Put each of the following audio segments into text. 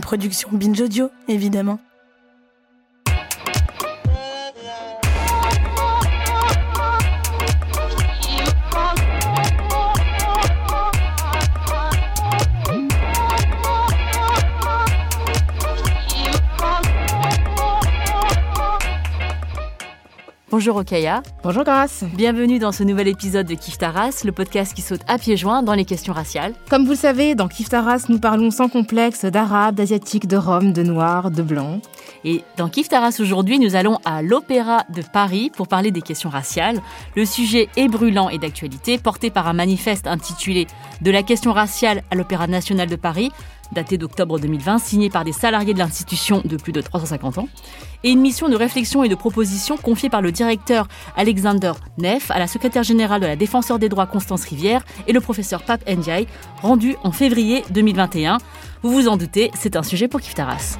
Production Binge Audio, évidemment. Bonjour Okaya. Bonjour Grace. Bienvenue dans ce nouvel épisode de Kif Taras, le podcast qui saute à pieds joints dans les questions raciales. Comme vous le savez, dans Kif Taras, nous parlons sans complexe d'arabes, d'asiatiques, de roms, de noirs, de blancs. Et dans Kif Taras aujourd'hui, nous allons à l'Opéra de Paris pour parler des questions raciales. Le sujet est brûlant et d'actualité, porté par un manifeste intitulé De la question raciale à l'Opéra national de Paris, daté d'octobre 2020, signé par des salariés de l'institution de plus de 350 ans, et une mission de réflexion et de proposition confiée par le directeur Alexander Neff à la secrétaire générale de la Défenseur des droits Constance Rivière et le professeur Pape Ndiaye, rendu en février 2021. Vous vous en doutez, c'est un sujet pour Kiftaras.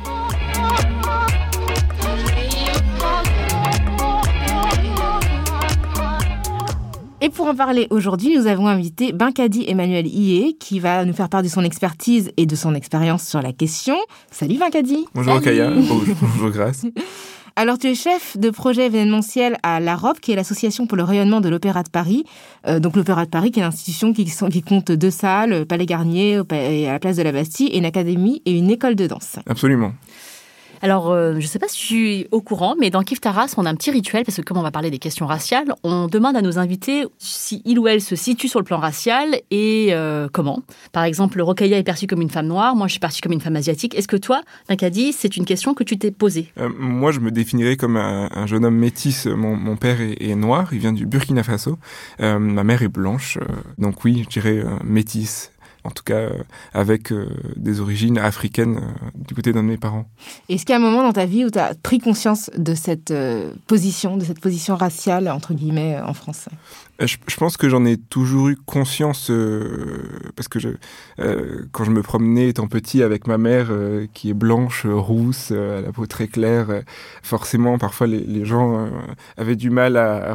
Et pour en parler aujourd'hui, nous avons invité Binkadi Emmanuel Ié, qui va nous faire part de son expertise et de son expérience sur la question. Salut Binkadi Bonjour Kaya, bonjour, bonjour Grace. Alors, tu es chef de projet événementiel à l'AROP, qui est l'Association pour le rayonnement de l'Opéra de Paris. Euh, donc, l'Opéra de Paris, qui est une institution qui, qui compte deux salles, Palais Garnier et à la place de la Bastille, et une académie et une école de danse. Absolument. Alors, euh, je ne sais pas si je suis au courant, mais dans Kif Taras, on a un petit rituel, parce que comme on va parler des questions raciales, on demande à nos invités si il ou elle se situe sur le plan racial et euh, comment. Par exemple, Rokaya est perçue comme une femme noire, moi je suis perçue comme une femme asiatique. Est-ce que toi, Nakadi, c'est une question que tu t'es posée? Euh, Moi, je me définirais comme un, un jeune homme métis. Mon, mon père est, noir, il vient du Burkina Faso. Ma mère est blanche, donc oui, je dirais métis en tout cas euh, avec euh, des origines africaines euh, du côté d'un de mes parents. Est-ce qu'il y a un moment dans ta vie où tu as pris conscience de cette position, de cette position raciale, entre guillemets, en France? Je, je, pense que j'en ai toujours eu conscience euh, parce que euh, quand je me promenais étant petit avec ma mère euh, qui est blanche, rousse, à la peau très claire, forcément parfois les, gens avaient du mal à,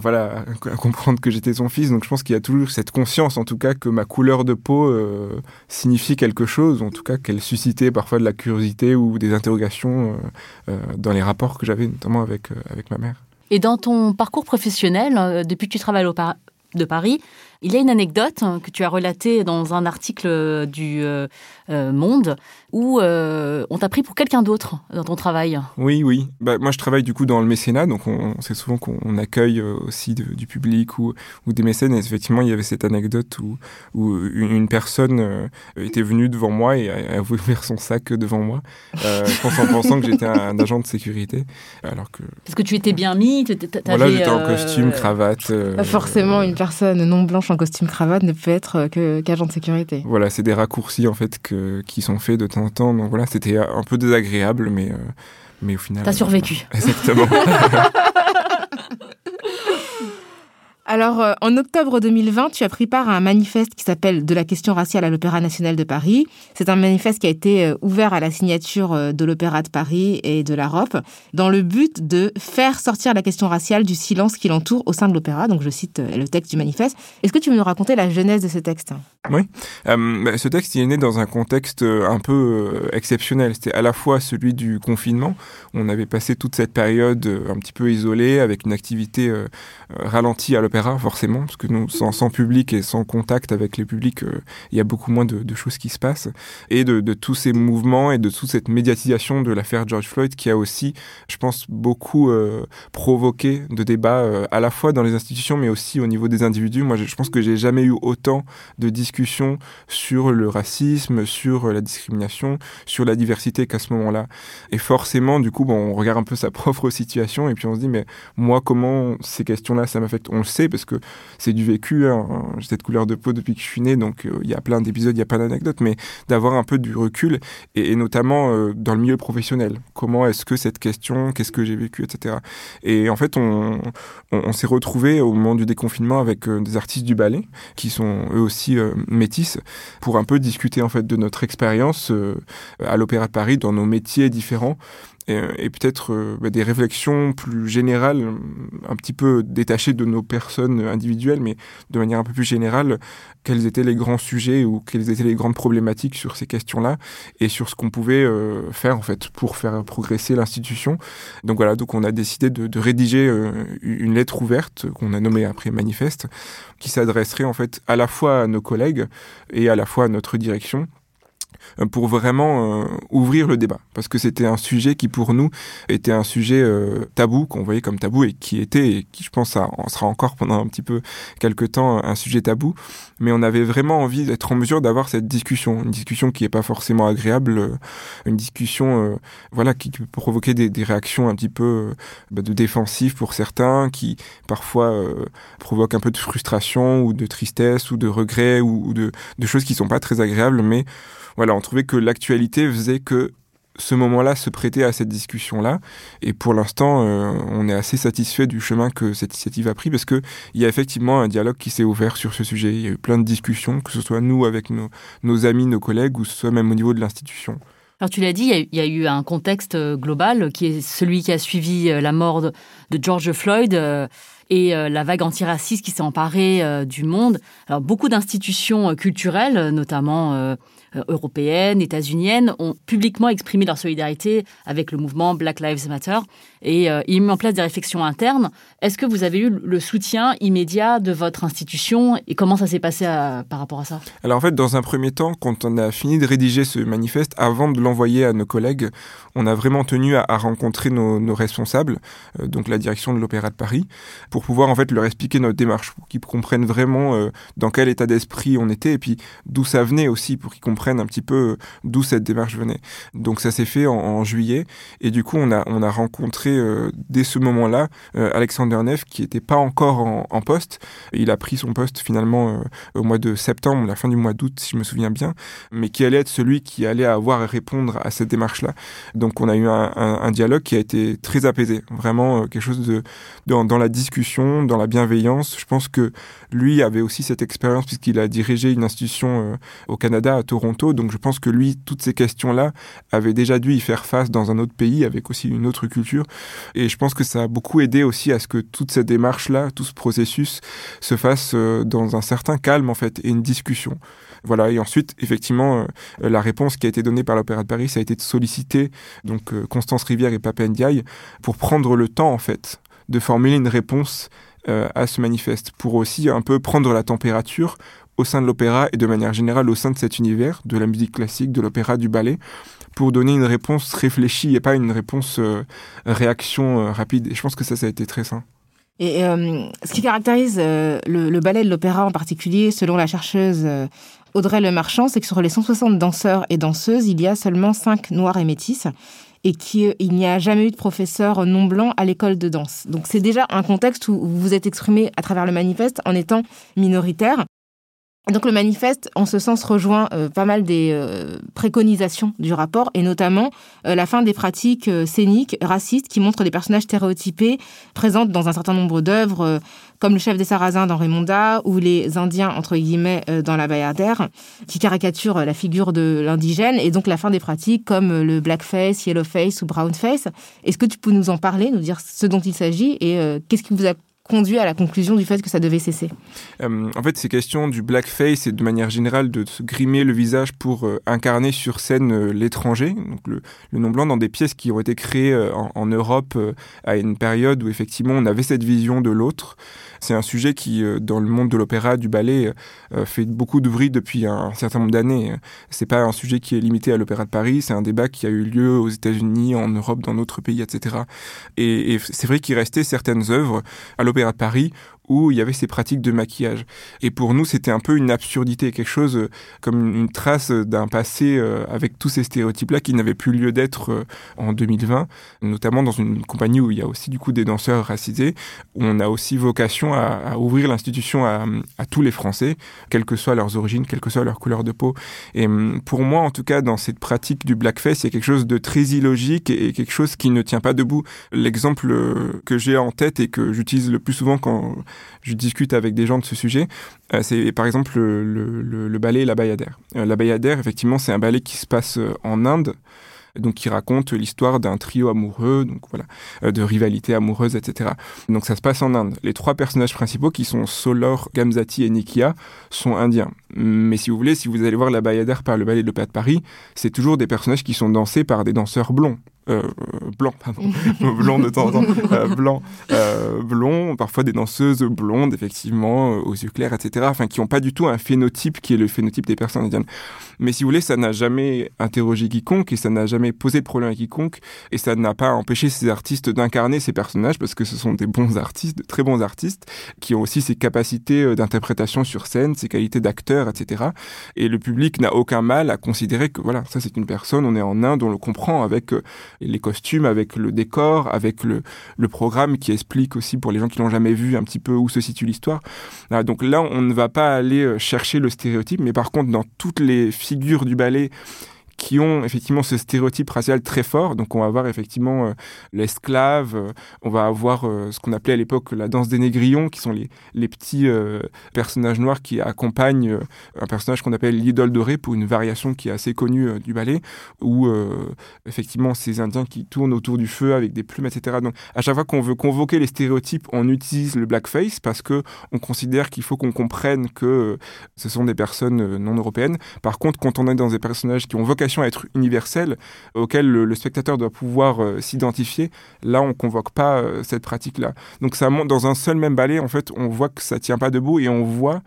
comprendre que j'étais son fils. Donc je pense qu'il y a toujours cette conscience, en tout cas, que ma couleur de peau signifie quelque chose, en tout cas qu'elle suscitait parfois de la curiosité ou des interrogations dans les rapports que j'avais notamment avec avec ma mère. Et dans ton parcours professionnel, depuis que tu travailles au, de Paris. Il y a une anecdote que tu as relatée dans un article du euh, euh, Monde où euh, on t'a pris pour quelqu'un d'autre dans ton travail. Oui, oui. Bah, moi, je travaille du coup dans le mécénat, donc on, sait souvent qu'on accueille aussi de, du public ou, ou, des mécènes. Et effectivement, il y avait cette anecdote où, où une, personne était venue devant moi et a, a voulu ouvrir son sac devant moi, euh, en pensant que j'étais un, un, agent de sécurité. Alors que... Parce que tu étais bien mis, Voilà, j'étais en costume, cravate. forcément, une personne non blanche en costume cravate ne peut être que qu'agent de sécurité. Voilà, c'est des raccourcis en fait que, qui sont faits de temps en temps. Donc voilà, c'était un peu désagréable, mais euh, mais au final. T'as survécu. Exactement. Alors, euh, en octobre 2020, tu as pris part à un manifeste qui s'appelle De la question raciale à l'Opéra national de Paris. C'est un manifeste qui a été euh, ouvert à la signature euh, de l'Opéra de Paris et de l'Europe, dans le but de faire sortir la question raciale du silence qui l'entoure au sein de l'opéra. Donc, je cite le texte du manifeste. Est-ce que tu veux nous raconter la genèse de ce texte? Oui. Euh, ce texte, est né dans un contexte un peu exceptionnel. C'était à la fois celui du confinement. On avait passé toute cette période un petit peu isolée, avec une activité ralentie à l'opéra forcément, parce que nous, sans, public et sans contact avec les publics, euh, il y a beaucoup moins de, choses qui se passent. Et de, de, tous ces mouvements et de toute cette médiatisation de l'affaire George Floyd qui a aussi, je pense, beaucoup euh, provoqué de débats euh, à la fois dans les institutions, mais aussi au niveau des individus. Moi, je, je pense que j'ai jamais eu autant de discussions sur le racisme, sur la discrimination, sur la diversité qu'à ce moment-là. Et forcément, du coup, bon, on regarde un peu sa propre situation et puis on se dit, mais moi, comment ces questions-là, ça m'affecte? On le sait parce que c'est du vécu. Hein. J'ai cette couleur de peau depuis que je suis né, donc il y a plein d'épisodes, il y a plein d'anecdotes, mais d'avoir un peu du recul et, notamment dans le milieu professionnel. Comment est-ce que cette question, qu'est-ce que j'ai vécu, etc. Et en fait, on, s'est retrouvé au moment du déconfinement avec des artistes du ballet qui sont eux aussi métis pour un peu discuter en fait de notre expérience à l'Opéra de Paris dans nos métiers différents et, peut-être euh, bah, des réflexions plus générales, euh, un petit peu détachées de nos personnes individuelles, mais de manière un peu plus générale, quels étaient les grands sujets ou quelles étaient les grandes problématiques sur ces questions-là et sur ce qu'on pouvait euh, faire en fait pour faire progresser l'institution. Donc voilà, donc on a décidé de, de rédiger une lettre ouverte qu'on a nommée après manifeste, qui s'adresserait en fait à la fois à nos collègues et à la fois à notre direction euh, pour vraiment euh, ouvrir le débat. Parce que c'était un sujet qui pour nous était un sujet euh, tabou qu'on voyait comme tabou et qui était et qui je pense en sera encore pendant un petit peu quelques temps un sujet tabou. Mais on avait vraiment envie d'être en mesure d'avoir cette discussion. Une discussion qui est pas forcément agréable une discussion voilà qui peut provoquer des, des réactions un petit peu bah, de défensif pour certains qui parfois provoquent un peu de frustration ou de tristesse ou de regret ou, ou de, de choses qui sont pas très agréables mais voilà, on trouvait que l'actualité faisait que ce moment-là se prêtait à cette discussion-là. Et pour l'instant, euh, on est assez satisfait du chemin que cette initiative a pris parce qu'il y a effectivement un dialogue qui s'est ouvert sur ce sujet. Il y a eu plein de discussions, que ce soit nous avec nos, amis, nos collègues, ou ce soit même au niveau de l'institution. Alors tu l'as dit, il y, a, eu un contexte euh, global qui est celui qui a suivi euh, la mort de, George Floyd et la vague antiraciste qui s'est emparée du monde. Alors beaucoup d'institutions culturelles, notamment européennes, états-uniennes, ont publiquement exprimé leur solidarité avec le mouvement Black Lives Matter et euh, ont mis en place des réflexions internes. Est-ce que vous avez eu le soutien immédiat de votre institution et comment ça s'est passé euh, par rapport à ça? Alors en fait, dans un premier temps, quand on a fini de rédiger ce manifeste, avant de l'envoyer à nos collègues, on a vraiment tenu à, rencontrer nos, responsables, donc la direction de l'Opéra de Paris, pour pouvoir en fait leur expliquer notre démarche, pour qu'ils comprennent vraiment dans quel état d'esprit on était et puis d'où ça venait aussi, pour qu'ils comprennent un petit peu euh, d'où cette démarche venait. Donc ça s'est fait en, juillet et du coup on a, on a rencontré euh, dès ce moment-là euh, Alexander Neff qui n'était pas encore en, poste. Il a pris son poste finalement au mois de septembre, la fin du mois d'août si je me souviens bien, mais qui allait être celui qui allait avoir à répondre à cette démarche-là. Donc on a eu un, dialogue qui a été très apaisé, vraiment quelque chose de dans la discussion, dans la bienveillance. Je pense que lui avait aussi cette expérience puisqu'il a dirigé une institution au Canada, à Toronto donc je pense que lui, toutes ces questions-là, avait déjà dû y faire face dans un autre pays avec aussi une autre culture. Et je pense que ça a beaucoup aidé aussi à ce que toute cette démarche-là, tout ce processus se fasse euh, dans un certain calme en fait et une discussion. Voilà. Et ensuite, effectivement, euh, la réponse qui a été donnée par l'Opéra de Paris, ça a été de solliciter donc euh, Constance Rivière et Pape Ndiaye pour prendre le temps en fait de formuler une réponse à ce manifeste, pour aussi un peu prendre la température au sein de l'opéra et de manière générale au sein de cet univers, de la musique classique, de l'opéra, du ballet, pour donner une réponse réfléchie et pas une réponse euh, réaction euh, rapide. Et je pense que ça, ça a été très sain. Et euh, ce qui caractérise le, ballet de l'opéra en particulier, selon la chercheuse Audrey Le Marchand, c'est que sur les 160 danseurs et danseuses, il y a seulement 5 noirs et métis et qu'il n'y a jamais eu de professeur non blanc à l'école de danse. Donc c'est déjà un contexte où vous vous êtes exprimé à travers le manifeste en étant minoritaire. Donc le manifeste, en ce sens, rejoint euh, pas mal des euh, préconisations du rapport, et notamment euh, la fin des pratiques scéniques racistes qui montrent des personnages stéréotypés présentes dans un certain nombre d'œuvres, comme le chef des Sarrasins dans Raymonda ou les Indiens, entre guillemets, dans la Bayardère, qui caricaturent la figure de l'indigène, et donc la fin des pratiques comme le blackface, yellowface ou brownface. Est-ce que tu peux nous en parler, nous dire ce dont il s'agit, et qu'est-ce qui vous a conduit à la conclusion du fait que ça devait cesser euh, En fait, ces questions du blackface et de manière générale de se grimer le visage pour euh, incarner sur scène euh, l'étranger, donc le, le, nom blanc dans des pièces qui ont été créées en, Europe à une période où effectivement on avait cette vision de l'autre. C'est un sujet qui, dans le monde de l'opéra, du ballet, fait beaucoup de depuis un, certain nombre d'années. C'est pas un sujet qui est limité à l'opéra de Paris, c'est un débat qui a eu lieu aux États-Unis, en Europe, dans d'autres pays, etc. Et, et c'est vrai qu'il restait certaines œuvres à de Paris où il y avait ces pratiques de maquillage. Et pour nous, c'était un peu une absurdité, quelque chose euh, comme une trace d'un passé euh, avec tous ces stéréotypes-là qui n'avaient plus lieu d'être euh, en 2020, notamment dans une compagnie où il y a aussi du coup des danseurs racisés, où on a aussi vocation à, ouvrir l'institution à, tous les Français, quelles que soient leurs origines, quelle que soit leur couleur de peau. Et hum, pour moi, en tout cas, dans cette pratique du blackface, il y a quelque chose de très illogique et quelque chose qui ne tient pas debout. L'exemple que j'ai en tête et que j'utilise le plus souvent quand je discute avec des gens de ce sujet, euh, c'est par exemple le, le, ballet La Bayadère. Euh, la Bayadère, effectivement, c'est un ballet qui se passe euh, en Inde donc qui raconte l'histoire d'un trio amoureux, donc voilà, de rivalité amoureuse, etc. Donc ça se passe en Inde. Les trois personnages principaux, qui sont Solor, Gamzati et Nikia, sont indiens. Mais si vous voulez, si vous allez voir la Bayadère par le ballet de l'Opéra de Paris, c'est toujours des personnages qui sont dansés par des danseurs blonds. Euh, blanc, pardon, blond de temps en temps, euh, blanc, euh, blond, parfois des danseuses blondes, effectivement, aux yeux clairs, etc., enfin, qui n'ont pas du tout un phénotype qui est le phénotype des personnes indiennes. Mais si vous voulez, ça n'a jamais interrogé quiconque et ça n'a jamais posé de problème à quiconque et ça n'a pas empêché ces artistes d'incarner ces personnages parce que ce sont des bons artistes, de très bons artistes, qui ont aussi ces capacités d'interprétation sur scène, ces qualités d'acteurs, etc. Et le public n'a aucun mal à considérer que voilà, ça c'est une personne, on est en Inde, on le comprend avec les costumes, avec le décor, avec le, le programme qui explique aussi pour les gens qui l'ont jamais vu un petit peu où se situe l'histoire. donc là, on ne va pas aller euh, chercher le stéréotype, mais par contre, dans toutes les figures du ballet, qui ont effectivement ce stéréotype racial très fort. Donc on va avoir effectivement euh, l'esclave, euh, on va avoir euh, ce qu'on appelait à l'époque la danse des négrillons, qui sont les, les petits personnages noirs qui accompagnent un personnage qu'on appelle l'idole dorée pour une variation qui est assez connue du ballet, où effectivement ces Indiens qui tournent autour du feu avec des plumes, etc. Donc à chaque fois qu'on veut convoquer les stéréotypes, on utilise le blackface parce que on considère qu'il faut qu'on comprenne que ce sont des personnes non européennes. Par contre, quand on est dans des personnages qui ont vocation à être universelle, auquel le, spectateur doit pouvoir euh, s'identifier. Là, on convoque pas euh, cette pratique-là. Donc ça monte dans un seul même ballet, en fait, on voit que ça tient pas debout et on voit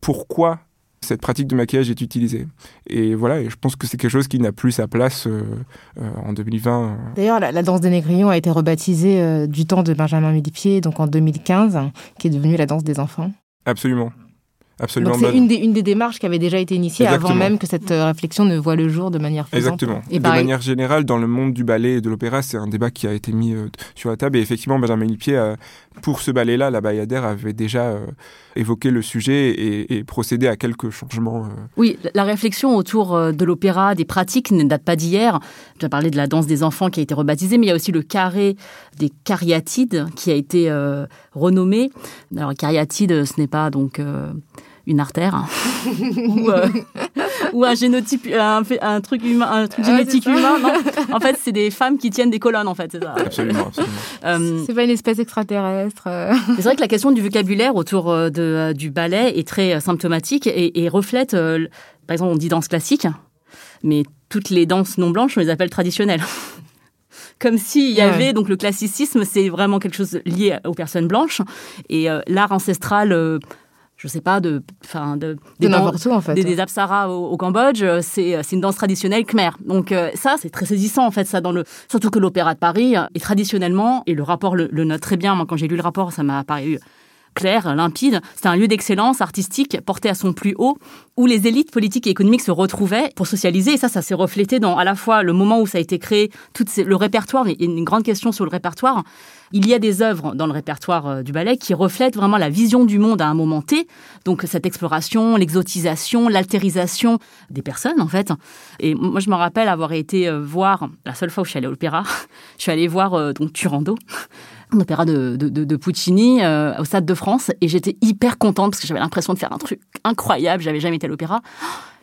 pourquoi cette pratique de maquillage est utilisée. Et voilà, et je pense que c'est quelque chose qui n'a plus sa place euh, en 2020. D'ailleurs, la, danse des négrillons a été rebaptisée du temps de Benjamin Millepied, donc en 2015, qui est devenue la danse des enfants. Absolument. Absolument. c'est une des, une des démarches qui avait déjà été initiée avant même que cette euh, réflexion ne voit le jour de manière faisante. Exactement. Et de manière générale, dans le monde du ballet et de l'opéra, c'est un débat qui a été mis euh, sur la table. Et effectivement, Benjamin Lippier, pour ce ballet-là, la Bayadère avait déjà euh, évoqué le sujet et, procédé à quelques changements. Oui, la réflexion autour de l'opéra, des pratiques, ne date pas d'hier. Tu as parlé de la danse des enfants qui a été rebaptisée, mais il y a aussi le carré des cariatides qui a été renommé. Alors, cariatide, ce n'est pas donc une artère ou, euh, ou, un génotype, un, un truc humain, un truc génétique humain. Non en fait, c'est des femmes qui tiennent des colonnes. En fait, c'est ça. Absolument. absolument. Euh, c'est pas une espèce extraterrestre. Euh. c'est vrai que la question du vocabulaire autour de, du ballet est très symptomatique et, et reflète, par exemple, on dit danse classique, mais toutes les danses non blanches, on les appelle traditionnelles comme s'il y avait donc le classicisme, c'est vraiment quelque chose lié aux personnes blanches et l'art ancestral je sais pas, de, enfin, de, des, danses, en fait. des, des apsaras au, Cambodge, euh, c'est, c'est une danse traditionnelle khmer. Donc euh, ça, c'est très saisissant en fait, ça dans le, surtout que l'opéra de Paris est traditionnellement et le rapport le, le note très bien. Moi, quand j'ai lu le rapport, ça m'a paru clair, limpide. C'est un lieu d'excellence artistique porté à son plus haut, où les élites politiques et économiques se retrouvaient pour socialiser. Et ça, ça s'est reflété dans à la fois le moment où ça a été créé, tout le répertoire. Il y a une grande question sur le répertoire. Il y a des œuvres dans le répertoire euh, du ballet qui reflètent vraiment la vision du monde à un moment T. Donc cette exploration, l'exotisation, l'altérisation des personnes en fait. Et moi je me rappelle avoir été euh, voir la seule fois où je suis allée à l'opéra, je suis allée voir euh, donc Turando un opéra de, de, Puccini au Stade de France et j'étais hyper contente parce que j'avais l'impression de faire un truc incroyable. J'avais jamais été à l'opéra.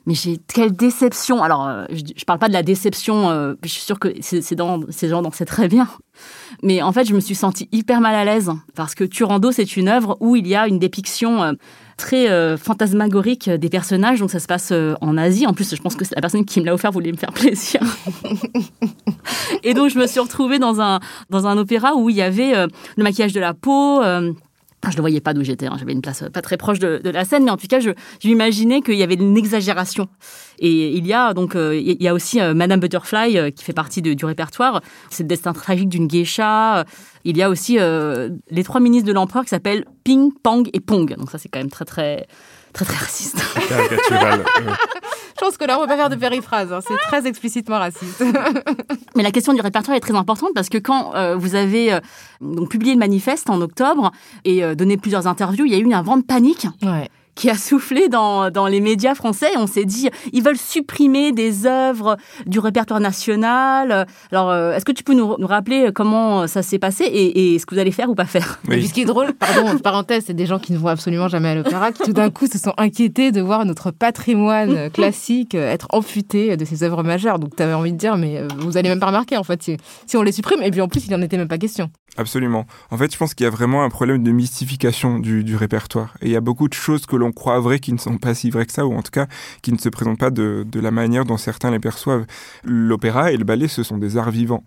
Mais j'ai quelle déception. Alors, je, ne parle pas de la déception. je suis sûre que ces, dans, ces gens dansaient très bien. Mais en fait, je me suis sentie hyper mal à l'aise parce que Turando, c'est une œuvre où il y a une dépiction euh, très euh, fantasmagorique des personnages. Donc ça se passe euh, en Asie. En plus, je pense que la personne qui me l'a offert voulait me faire plaisir. et donc je me suis retrouvée dans dans un opéra où il y avait le maquillage de la peau je ne voyais pas d'où j'étais, hein. j'avais une place pas très proche de, la scène, mais en tout cas, je, m'imaginais qu'il y avait une exagération. Et il y a donc, euh, il y a aussi euh, Madame Butterfly euh, qui fait partie du répertoire. C'est le destin tragique d'une geisha. Il y a aussi les trois ministres de l'empereur qui s'appellent Ping, Pang et Pong. Donc ça, c'est quand même très très très très raciste. Je pense que là, on ne va pas faire de périphrase. Hein. C'est très explicitement raciste. Mais la question du répertoire est très importante parce que quand euh, vous avez euh, donc publié le manifeste en octobre et euh, donné plusieurs interviews, il y a eu un vent de panique. Ouais qui a soufflé dans, dans les médias français. On s'est dit, ils veulent supprimer des œuvres du répertoire national. Alors, euh, est-ce que tu peux nous, nous, rappeler comment ça s'est passé et, et, ce que vous allez faire ou pas faire oui. ce qui est drôle, pardon, parenthèse, c'est des gens qui ne vont absolument jamais à l'opéra, qui tout d'un coup se sont inquiétés de voir notre patrimoine classique être amputé de ces œuvres majeures. Donc, tu avais envie de dire, mais euh, vous allez même pas remarquer, en fait, si, si on les supprime. Et puis, en plus, il n'en était même pas question. Absolument. En fait, je pense qu'il y a vraiment un problème de mystification du, du répertoire. Et il y a beaucoup de choses que l'on croit vraies qui ne sont pas si vraies que ça, ou en tout cas qui ne se présentent pas de, de la manière dont certains les perçoivent. L'opéra et le ballet, ce sont des arts vivants.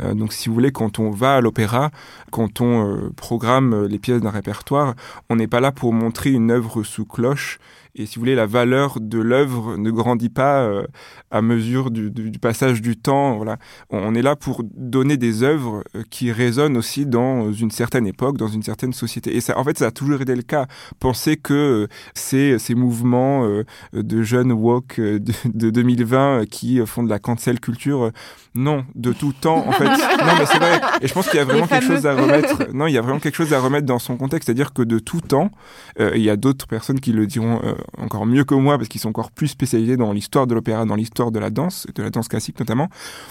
Euh, donc si vous voulez, quand on va à l'opéra, quand on euh, programme les pièces d'un répertoire, on n'est pas là pour montrer une œuvre sous cloche et si vous voulez, la valeur de l'œuvre ne grandit pas euh, à mesure du, du, passage du temps. Voilà. On est là pour donner des œuvres euh, qui résonnent aussi dans une certaine époque, dans une certaine société. Et ça, en fait, ça a toujours été le cas. Pensez que euh, ces, ces mouvements de jeunes woke de, de 2020 qui font de la cancel culture, non, de tout temps, en fait. non, mais c'est vrai. Et je pense qu'il y a vraiment quelque chose à remettre. Non, il y a vraiment quelque chose à remettre dans son contexte, c'est-à-dire que de tout temps, il y a d'autres personnes qui le diront encore mieux que moi parce qu'ils sont encore plus spécialisés dans l'histoire de l'opéra, dans l'histoire de la danse, de la danse classique notamment.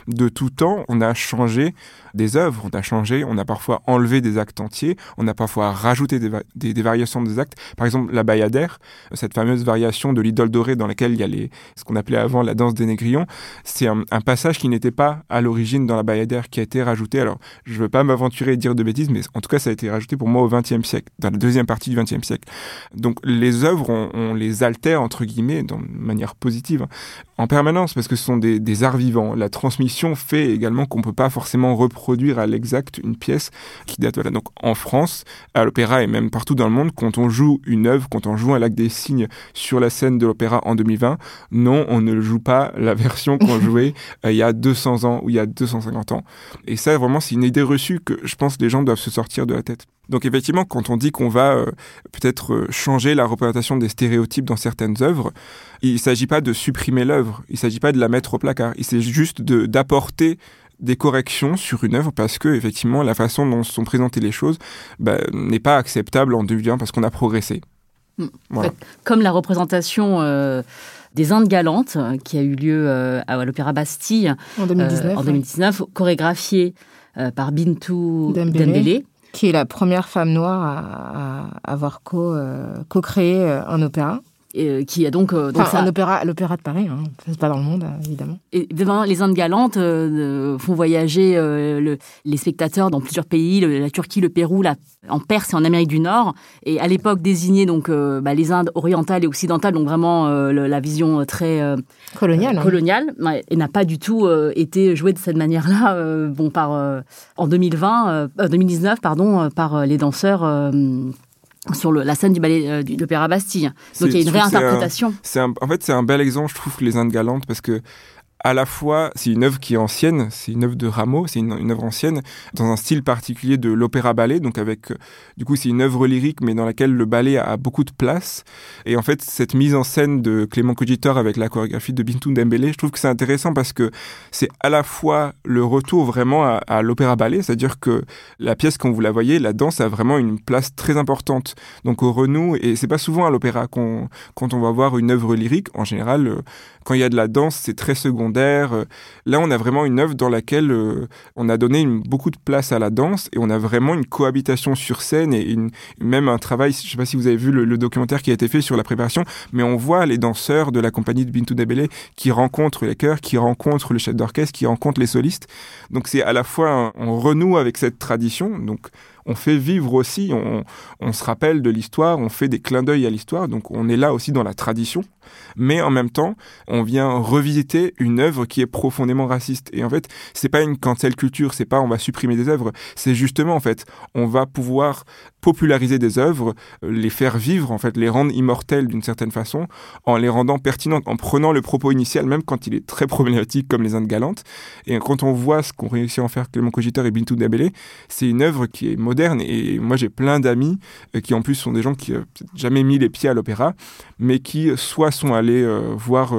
De tout temps, on a changé des œuvres, on a changé, on a parfois enlevé des actes entiers, on a parfois rajouté des, des, variations des actes. Par exemple, la bayadère, cette fameuse variation de l'idole dorée dans laquelle il y a les, ce qu'on appelait avant la danse des négrillons, c'est un, passage qui n'était pas à l'origine dans la bayadère qui a été rajouté. Alors, je ne veux pas m'aventurer et dire de bêtises, mais en tout cas, ça a été rajouté pour moi au XXe siècle, dans la deuxième partie du XXe siècle. Donc, les œuvres, on, on les altère, entre guillemets, de manière positive, en permanence, parce que ce sont des, des arts vivants. La transmission fait également qu'on ne peut pas forcément reproduire produire à l'exact une pièce qui date. Voilà. Donc en France, à l'opéra et même partout dans le monde, quand on joue une œuvre, quand on joue un lac des signes sur la scène de l'opéra en 2020, non, on ne joue pas la version qu'on jouait euh, il y a 200 ans ou il y a 250 ans. Et ça, vraiment, c'est une idée reçue que je pense que les gens doivent se sortir de la tête. Donc effectivement, quand on dit qu'on va euh, peut-être euh, changer la représentation des stéréotypes dans certaines œuvres, il ne s'agit pas de supprimer l'œuvre, il ne s'agit pas de la mettre au placard, il s'agit juste d'apporter des corrections sur une œuvre parce que effectivement la façon dont sont présentées les choses bah, n'est pas acceptable en 2020 parce qu'on a progressé. Hmm. Comme la représentation euh, des Indes galantes qui a eu lieu euh, à l'Opéra Bastille en 2019, en 2019 chorégraphiée par Bintou Dembélé. Qui est la première femme noire à, avoir co-créé un opéra. Euh, qui a donc, euh, donc ça... un opéra, l'opéra de Paris, hein. c'est pas dans le monde évidemment. Et devant les Indes galantes euh, font voyager les spectateurs dans plusieurs pays, la Turquie, le Pérou, la, en Perse et en Amérique du Nord. Et à l'époque désigné donc bah, les Indes orientales et occidentales, donc vraiment la vision très coloniale, hein. coloniale, et n'a pas du tout été jouée de cette manière-là. bon par en 2020, 2019 pardon, par les danseurs sur le, la scène du ballet euh, de l'Opéra Bastille. Donc il y a une réinterprétation. C'est en fait, c'est un bel exemple, je trouve, les Indes galantes, parce que à la fois, c'est une œuvre qui est ancienne, c'est une œuvre de Rameau, c'est une, œuvre ancienne, dans un style particulier de l'opéra-ballet, donc avec, euh, du coup, c'est une œuvre lyrique, mais dans laquelle le ballet a, beaucoup de place. Et en fait, cette mise en scène de Clément Cogitor avec la chorégraphie de Bintou Dembélé, je trouve que c'est intéressant parce que c'est à la fois le retour vraiment à, l'opéra-ballet, c'est-à-dire que la pièce, quand vous la voyez, la danse a vraiment une place très importante. Donc au renou, et c'est pas souvent à l'opéra qu'on, quand on va voir une œuvre lyrique, en général, euh, quand il y a de la danse, c'est très secondaire. Là, on a vraiment une œuvre dans laquelle euh, on a donné beaucoup de place à la danse et on a vraiment une cohabitation sur scène et même un travail. Je ne sais pas si vous avez vu le, documentaire qui a été fait sur la préparation, mais on voit les danseurs de la compagnie de Bintou Debele qui rencontrent les chœurs, qui rencontrent le chef d'orchestre, qui rencontrent les solistes. Donc c'est à la fois on renoue avec cette tradition. Donc on fait vivre aussi, on, se rappelle de l'histoire, on fait des clins d'œil à l'histoire, donc on est là aussi dans la tradition mais en même temps, on vient revisiter une œuvre qui est profondément raciste. Et en fait, c'est pas une cancel culture, c'est pas on va supprimer des œuvres, c'est justement en fait, on va pouvoir populariser des œuvres, euh, les faire vivre, en fait, les rendre immortelles d'une certaine façon, en les rendant pertinentes, en prenant le propos initial, même quand il est très problématique, comme les Indes galantes. Et quand on voit ce qu'ont réussi à en faire Clément Cogiteur et Bintou Dabélé, c'est une œuvre qui est moderne. Et moi, j'ai plein d'amis euh, qui, en plus, sont des gens qui n'ont jamais mis les pieds à l'opéra, mais qui soit sont allés euh, voir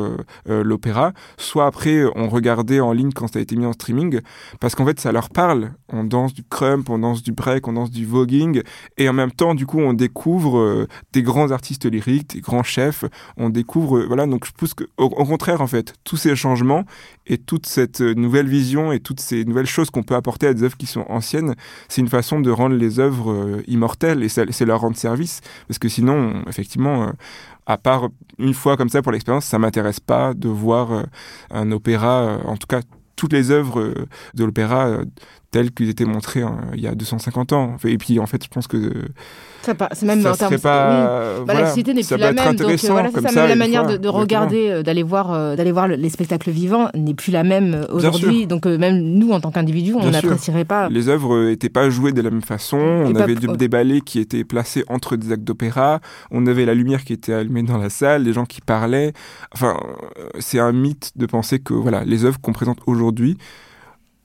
l'opéra, soit après ont regardé en ligne quand ça a été mis en streaming, parce qu'en fait, ça leur parle. On danse du crump, on danse du break, on danse du voguing, et en même temps, du coup, on découvre euh, des grands artistes lyriques, des grands chefs. On découvre, euh, voilà. Donc, je pense que, au, contraire, en fait, tous ces changements et toute cette euh, nouvelle vision et toutes ces nouvelles choses qu'on peut apporter à des œuvres qui sont anciennes, c'est une façon de rendre les œuvres immortelles et c'est leur rendre service. Parce que sinon, effectivement, à part une fois comme ça pour l'expérience, ça m'intéresse pas de voir un opéra, en tout cas toutes les œuvres de l'opéra tels qu'ils étaient montrés hein, il y a 250 ans. Et puis en fait, je pense que c'est même ça serait pas. Oui. Bah, voilà, la cité n'est plus la même. Donc euh, voilà, ça, même la manière de, de regarder, euh, d'aller voir, euh, d'aller voir les spectacles vivants n'est plus la même aujourd'hui. Donc même nous, en tant qu'individus, on n'apprécierait pas. Les œuvres n'étaient pas jouées de la même façon. on avait des ballets qui étaient placés entre des actes d'opéra. On avait la lumière qui était allumée dans la salle, des gens qui parlaient. Enfin, c'est un mythe de penser que voilà, les œuvres qu'on présente aujourd'hui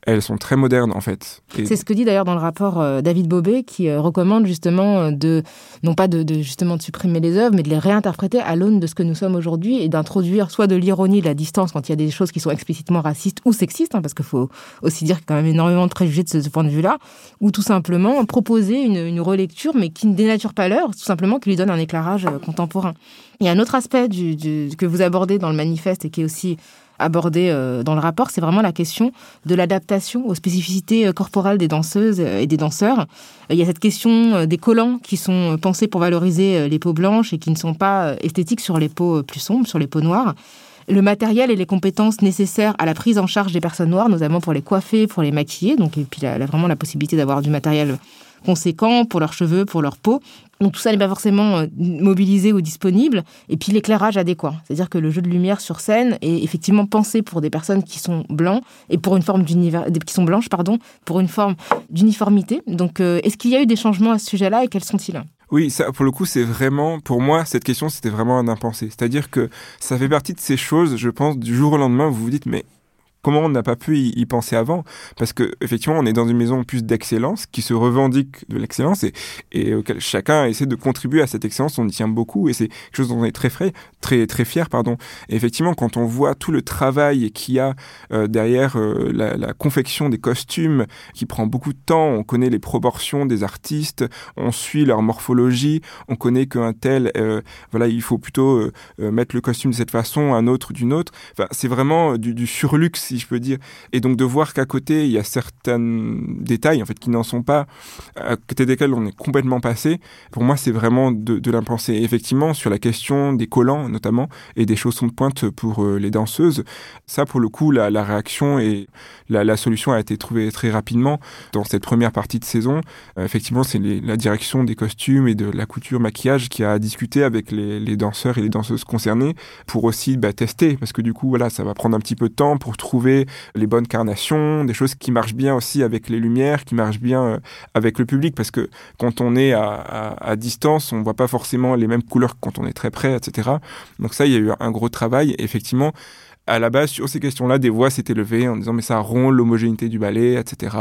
elles sont très modernes en fait. C'est ce que dit d'ailleurs dans le rapport euh, David Bobet qui euh, recommande justement euh, de non pas de, justement supprimer les œuvres mais de les réinterpréter à l'aune de ce que nous sommes aujourd'hui et d'introduire soit de l'ironie, de la distance quand il y a des choses qui sont explicitement racistes ou sexistes hein, parce qu'il faut aussi dire qu'il y a quand même énormément de préjugés de ce, point de vue-là ou tout simplement proposer une, relecture mais qui ne dénature pas l'œuvre, tout simplement qui lui donne un éclairage contemporain. Il y a un autre aspect que vous abordez dans le manifeste et qui est aussi abordé euh, dans le rapport, c'est vraiment la question de l'adaptation aux spécificités euh, corporelles des danseuses euh, et des danseurs. Il y a cette question des collants qui sont pensés pour valoriser les peaux blanches et qui ne sont pas esthétiques sur les peaux plus sombres, sur les peaux noires. Le matériel et les compétences nécessaires à la prise en charge des personnes noires, notamment pour les coiffer, pour les maquiller. Donc, et puis, vraiment la possibilité d'avoir du matériel conséquent pour leurs cheveux, pour leur peau. Donc tout ça n'est pas forcément euh, mobilisé ou disponible. Et puis l'éclairage adéquat. C'est-à-dire que le jeu de lumière sur scène est effectivement pensé pour des personnes qui sont blancs et pour une forme d'univers, qui sont blanches, pardon, pour une forme d'uniformité. Donc euh, est-ce qu'il y a eu des changements à ce sujet-là et quels sont-ils? Oui, ça, pour le coup, c'est vraiment, pour moi, cette question, c'était vraiment un impensé. C'est-à-dire que ça fait partie de ces choses, je pense, du jour au lendemain, vous vous dites, mais comment on n'a pas pu y, penser avant Parce que effectivement, on est dans une maison plus d'excellence qui se revendique de l'excellence et, auquel chacun essaie de contribuer à cette excellence. On y tient beaucoup et c'est quelque chose dont on est très frais, très très fier, pardon. Effectivement, quand on voit tout le travail qu'il y a euh, derrière euh, la, confection des costumes, qui prend beaucoup de temps, on connaît les proportions des artistes, on suit leur morphologie, on connaît qu'un tel, euh, voilà, il faut plutôt mettre le costume de cette façon, un autre d'une autre. Enfin, c'est vraiment du, du surluxe je peux dire. Et donc de voir qu'à côté, il y a certains détails en fait qui n'en sont pas, à côté desquels on est complètement passé, pour moi, c'est vraiment de, de. Effectivement, sur la question des collants notamment, et des chaussons de pointe pour euh, les danseuses, ça, pour le coup, la, réaction et la, solution a été trouvée très rapidement dans cette première partie de saison. Euh, effectivement, c'est la direction des costumes et de la couture maquillage qui a discuté avec les, danseurs et les danseuses concernés pour aussi bah, tester, parce que du coup, voilà, ça va prendre un petit peu de temps pour trouver les bonnes carnations, des choses qui marchent bien aussi avec les lumières, qui marchent bien euh, avec le public, parce que quand on est à, distance, on voit pas forcément les mêmes couleurs que quand on est très près, etc. Donc ça, il y a eu un gros travail. effectivement, à la base, sur ces questions-là, des voix s'étaient levées en disant mais ça rompt l'homogénéité du ballet, etc.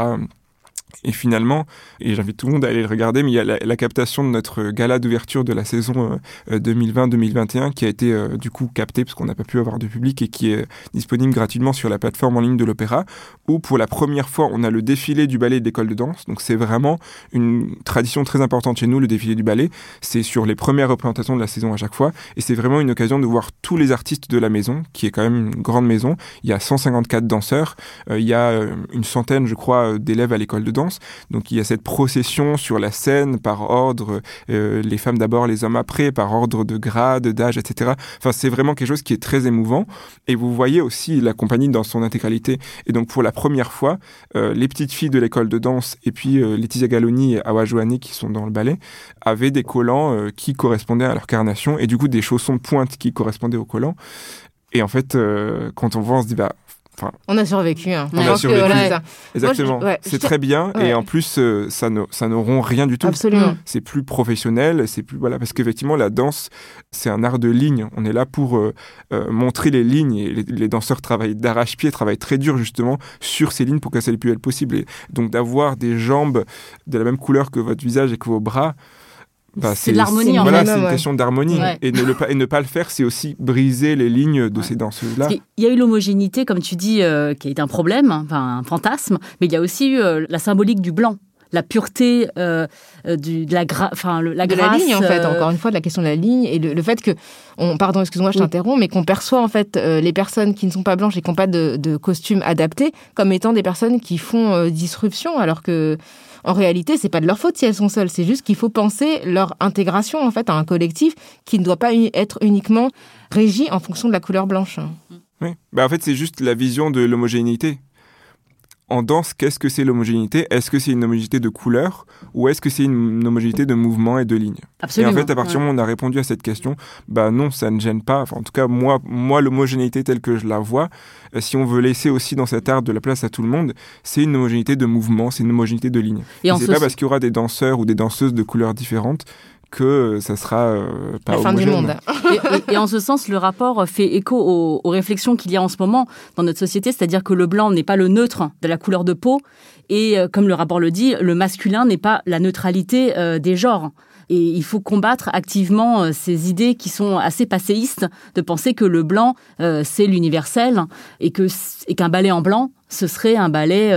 Et finalement, et j'invite tout le monde à aller le regarder, mais il y a la, captation de notre gala d'ouverture de la saison 2020-2021 euh, qui a été euh, du coup captée parce qu'on n'a pas pu avoir de public et qui est disponible gratuitement sur la plateforme en ligne de l'opéra, où pour la première fois on a le défilé du ballet de l'école de danse. Donc c'est vraiment une tradition très importante chez nous, le défilé du ballet. C'est sur les premières représentations de la saison à chaque fois, et c'est vraiment une occasion de voir tous les artistes de la maison, qui est quand même une grande maison. Il y a 154 danseurs, euh, il y a une centaine, je crois, d'élèves à l'école de danse. Donc il y a cette procession sur la scène par ordre, euh, les femmes d'abord, les hommes après, par ordre de grade, d'âge, etc. Enfin, c'est vraiment quelque chose qui est très émouvant. Et vous voyez aussi la compagnie dans son intégralité. Et donc pour la première fois, euh, les petites filles de l'école de danse et puis euh, Laetitia Galoni et Awa Joani qui sont dans le ballet avaient des collants qui correspondaient à leur carnation et du coup des chaussons de pointe qui correspondaient aux collants. Et en fait, quand on voit, on se dit, bah, on a survécu. Hein. On a survécu. Exactement. c'est très bien. Et en plus, euh, ça ne ça n'auront rien du tout. Absolument. C'est plus professionnel. C'est plus voilà parce qu'effectivement la danse c'est un art de ligne. On est là pour euh, euh, montrer les lignes et les, danseurs travaillent d'arrache-pied, travaillent très dur justement sur ces lignes pour que ça le plus belle possible. Et donc d'avoir des jambes de la même couleur que votre visage et que vos bras bah, c'est l'harmonie en voilà, c'est une question d'harmonie. Et, ne le, et ne pas le faire, c'est aussi briser les lignes de ces danseuses-là. Il y a eu l'homogénéité, comme tu dis, euh, qui est un problème, enfin, un fantasme, mais il y a aussi eu euh, la symbolique du blanc la pureté euh, du, de la, enfin, la de grâce. la ligne, en fait, encore une fois, de la question de la ligne et le, fait que, on, pardon, excuse-moi, je t'interromps, mais qu'on perçoit en fait les personnes qui ne sont pas blanches et qui n'ont pas de, de, costume adapté comme étant des personnes qui font disruption, alors que en réalité, c'est pas de leur faute si elles sont seules. C'est juste qu'il faut penser leur intégration en fait à un collectif qui ne doit pas être uniquement régi en fonction de la couleur blanche. Oui. Bah en fait, c'est juste la vision de l'homogénéité en danse, qu'est-ce que c'est l'homogénéité? Est-ce que c'est une homogénéité de couleur ou est-ce que c'est une homogénéité de mouvement et de ligne? Absolument. Et en fait, à partir du moment où on a répondu à cette question, bah non, ça ne gêne pas. Enfin, en tout cas, moi, moi l'homogénéité telle que je la vois, euh, si on veut laisser aussi dans cet art de la place à tout le monde, c'est une homogénéité de mouvement, c'est une homogénéité de ligne. Et, et c'est pas parce qu'il y aura des danseurs ou des danseuses de couleurs différentes que ça sera euh, pas la fin du monde. et, en ce sens, le rapport fait écho aux, réflexions qu'il y a en ce moment dans notre société, c'est-à-dire que le blanc n'est pas le neutre de la couleur de peau, et euh, comme le rapport le dit, le masculin n'est pas la neutralité euh, des genres. Et il faut combattre activement ces idées qui sont assez passéistes de penser que le blanc c'est l'universel et que et qu'un ballet en blanc ce serait un ballet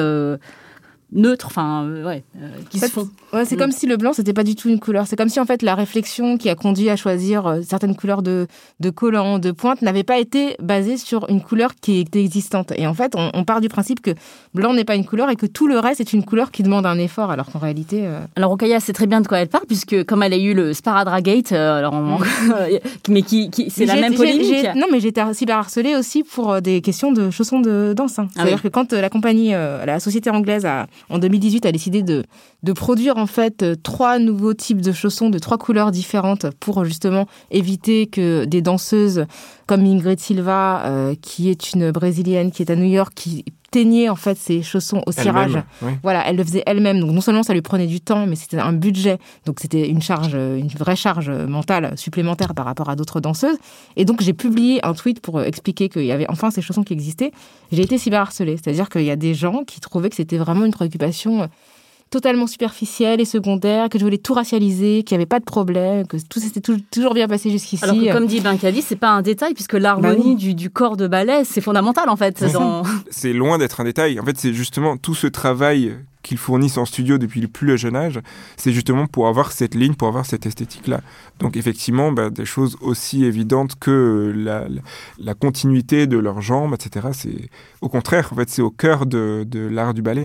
neutre, enfin, euh, ouais, euh, qui se font. Ouais, c'est mm. comme si le blanc, c'était pas du tout une couleur. C'est comme si, en fait, la réflexion qui a conduit à choisir euh, certaines couleurs de, de collants, de pointe, n'avait pas été basée sur une couleur qui était existante. Et en fait, on, part du principe que blanc n'est pas une couleur et que tout le reste est une couleur qui demande un effort, alors qu'en réalité. Alors, Okaya sait très bien de quoi elle parle, puisque comme elle a eu le Sparadragate, alors, mm. mais qui, qui c'est la même polémique. Non, mais j'ai été cyberharcelée aussi pour des questions de chaussons de danse. Hein. Ah C'est-à-dire que quand la compagnie, la société anglaise a en 2018, a décidé de, de produire en fait euh, trois nouveaux types de chaussons de trois couleurs différentes pour justement éviter que des danseuses comme Ingrid Silva, euh, qui est une brésilienne qui est à New York, qui teignait en fait ses chaussons au cirage. Voilà, elle le faisait elle-même. Donc non seulement ça lui prenait du temps, mais c'était un budget. Donc c'était une charge, une vraie charge mentale supplémentaire par rapport à d'autres danseuses. Et donc j'ai publié un tweet pour expliquer qu'il y avait enfin ces chaussons qui existaient. J'ai été cyberharcelée, c'est-à-dire qu'il y a des gens qui trouvaient que c'était vraiment une préoccupation totalement superficielle et secondaire, que je voulais tout racialiser, qu'il n'y avait pas de problème, que tout s'était toujours bien passé jusqu'ici. Alors que, comme dit Benkali, c'est pas un détail, puisque l'harmonie bah du, corps de ballet, c'est fondamental en fait. C'est loin d'être un détail. En fait, c'est justement tout ce travail qu'ils fournissent en studio depuis le plus jeune âge, c'est justement pour avoir cette ligne, pour avoir cette esthétique-là. Donc effectivement, bah, des choses aussi évidentes que la, la, continuité de leurs jambes, etc. C'est au contraire, en fait, c'est au cœur de, de l'art du ballet.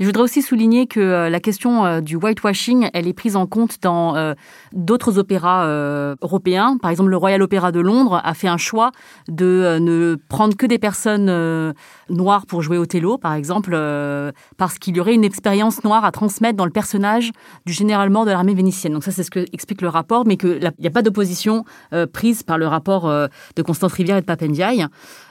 Je voudrais aussi souligner que euh, la question euh, du whitewashing, elle est prise en compte dans euh, d'autres opéras européens. Par exemple, le Royal Opera de Londres a fait un choix de ne prendre que des personnes noires pour jouer Othello, par exemple, parce qu'il y aurait une expérience noire à transmettre dans le personnage du général mort de l'armée vénitienne. Donc ça, c'est ce que explique le rapport, mais qu'il n'y a pas d'opposition prise par le rapport de Constance Rivière et de Papendiaï.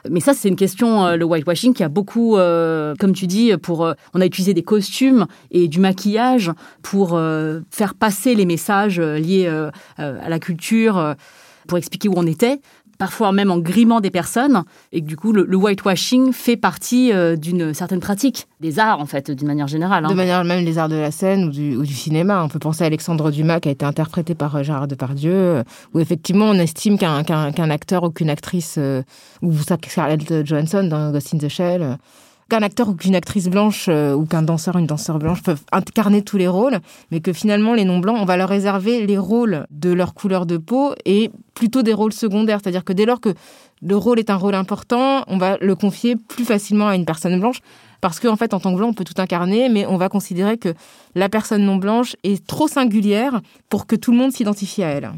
Mais ça, c'est une question, le whitewashing, qui a beaucoup, comme tu dis, pour on a utilisé des costumes et du maquillage pour euh, faire passer les messages euh, liés euh, à la culture, pour expliquer où on était parfois même en grimant des personnes, et que du coup, le, whitewashing fait partie d'une certaine pratique des arts, en fait, d'une manière générale. Hein. De manière même les arts de la scène ou du, cinéma. On peut penser à Alexandre Dumas, qui a été interprété par Gérard Depardieu, où effectivement, on estime qu'un acteur ou qu'une actrice, ou Scarlett Johansson dans Ghost in the Shell, qu'un acteur ou qu'une actrice blanche euh, ou qu'un danseur ou une danseur blanche peuvent incarner tous les rôles, mais que finalement les non-blancs, on va leur réserver les rôles de leur couleur de peau et plutôt des rôles secondaires. C'est-à-dire que dès lors que le rôle est un rôle important, on va le confier plus facilement à une personne blanche parce qu'en en fait, en tant que blanc, on peut tout incarner, mais on va considérer que la personne non blanche est trop singulière pour que tout le monde s'identifie à elle.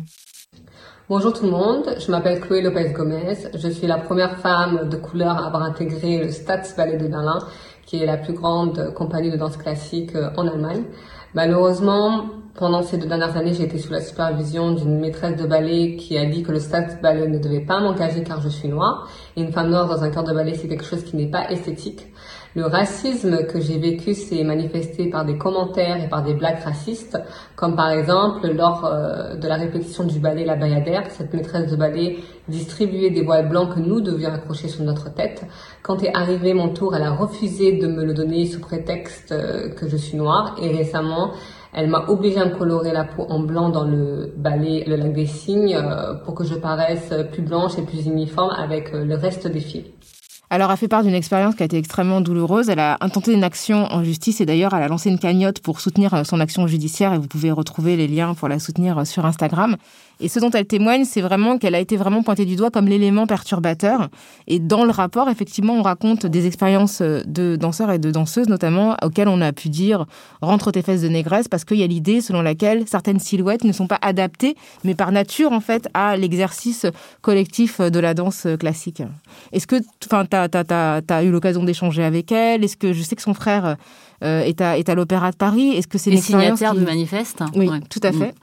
Bonjour tout le monde, je m'appelle Chloé Lopez Gomez. Je suis la première femme de couleur à avoir intégré le Staatsballet de Berlin, qui est la plus grande compagnie de danse classique euh, en Allemagne. Malheureusement, pendant ces deux dernières années, j'ai été sous la supervision d'une maîtresse de ballet qui a dit que le Staatsballet ne devait pas m'engager car je suis noire. Et une femme noire dans un corps de ballet, c'est quelque chose qui n'est pas esthétique. Le racisme que j'ai vécu s'est manifesté par des commentaires et par des blagues racistes, comme par exemple lors euh, de la répétition du ballet La Bayadère, cette maîtresse de ballet distribuait des voiles blancs que nous devions accrocher sur notre tête. Quand est arrivé mon tour, elle a refusé de me le donner sous prétexte euh, que je suis noire et récemment, elle m'a obligée à me colorer la peau en blanc dans le ballet Le Lac des Cygnes euh, pour que je paraisse plus blanche et plus uniforme avec le reste des filles. Alors, elle fait part d'une expérience qui a été extrêmement douloureuse. Elle a intenté une action en justice et d'ailleurs, elle a lancé une cagnotte pour soutenir euh, son action judiciaire et vous pouvez retrouver les liens pour la soutenir euh, sur Instagram. Et ce dont elle témoigne, c'est vraiment qu'elle a été vraiment pointée du doigt comme l'élément perturbateur. Et dans le rapport, effectivement, on raconte des expériences de danseurs et de danseuses, notamment, auxquelles on a pu dire rentre tes fesses de négresse, parce qu'il y a l'idée selon laquelle certaines silhouettes ne sont pas adaptées, mais par nature, en fait, à l'exercice collectif de la danse classique. Est-ce que, tu as, eu l'occasion d'échanger avec elle? Est-ce que je sais que son frère euh, est à, l'Opéra de Paris Est-ce que c'est une expérience signataire du manifeste Oui, tout à fait.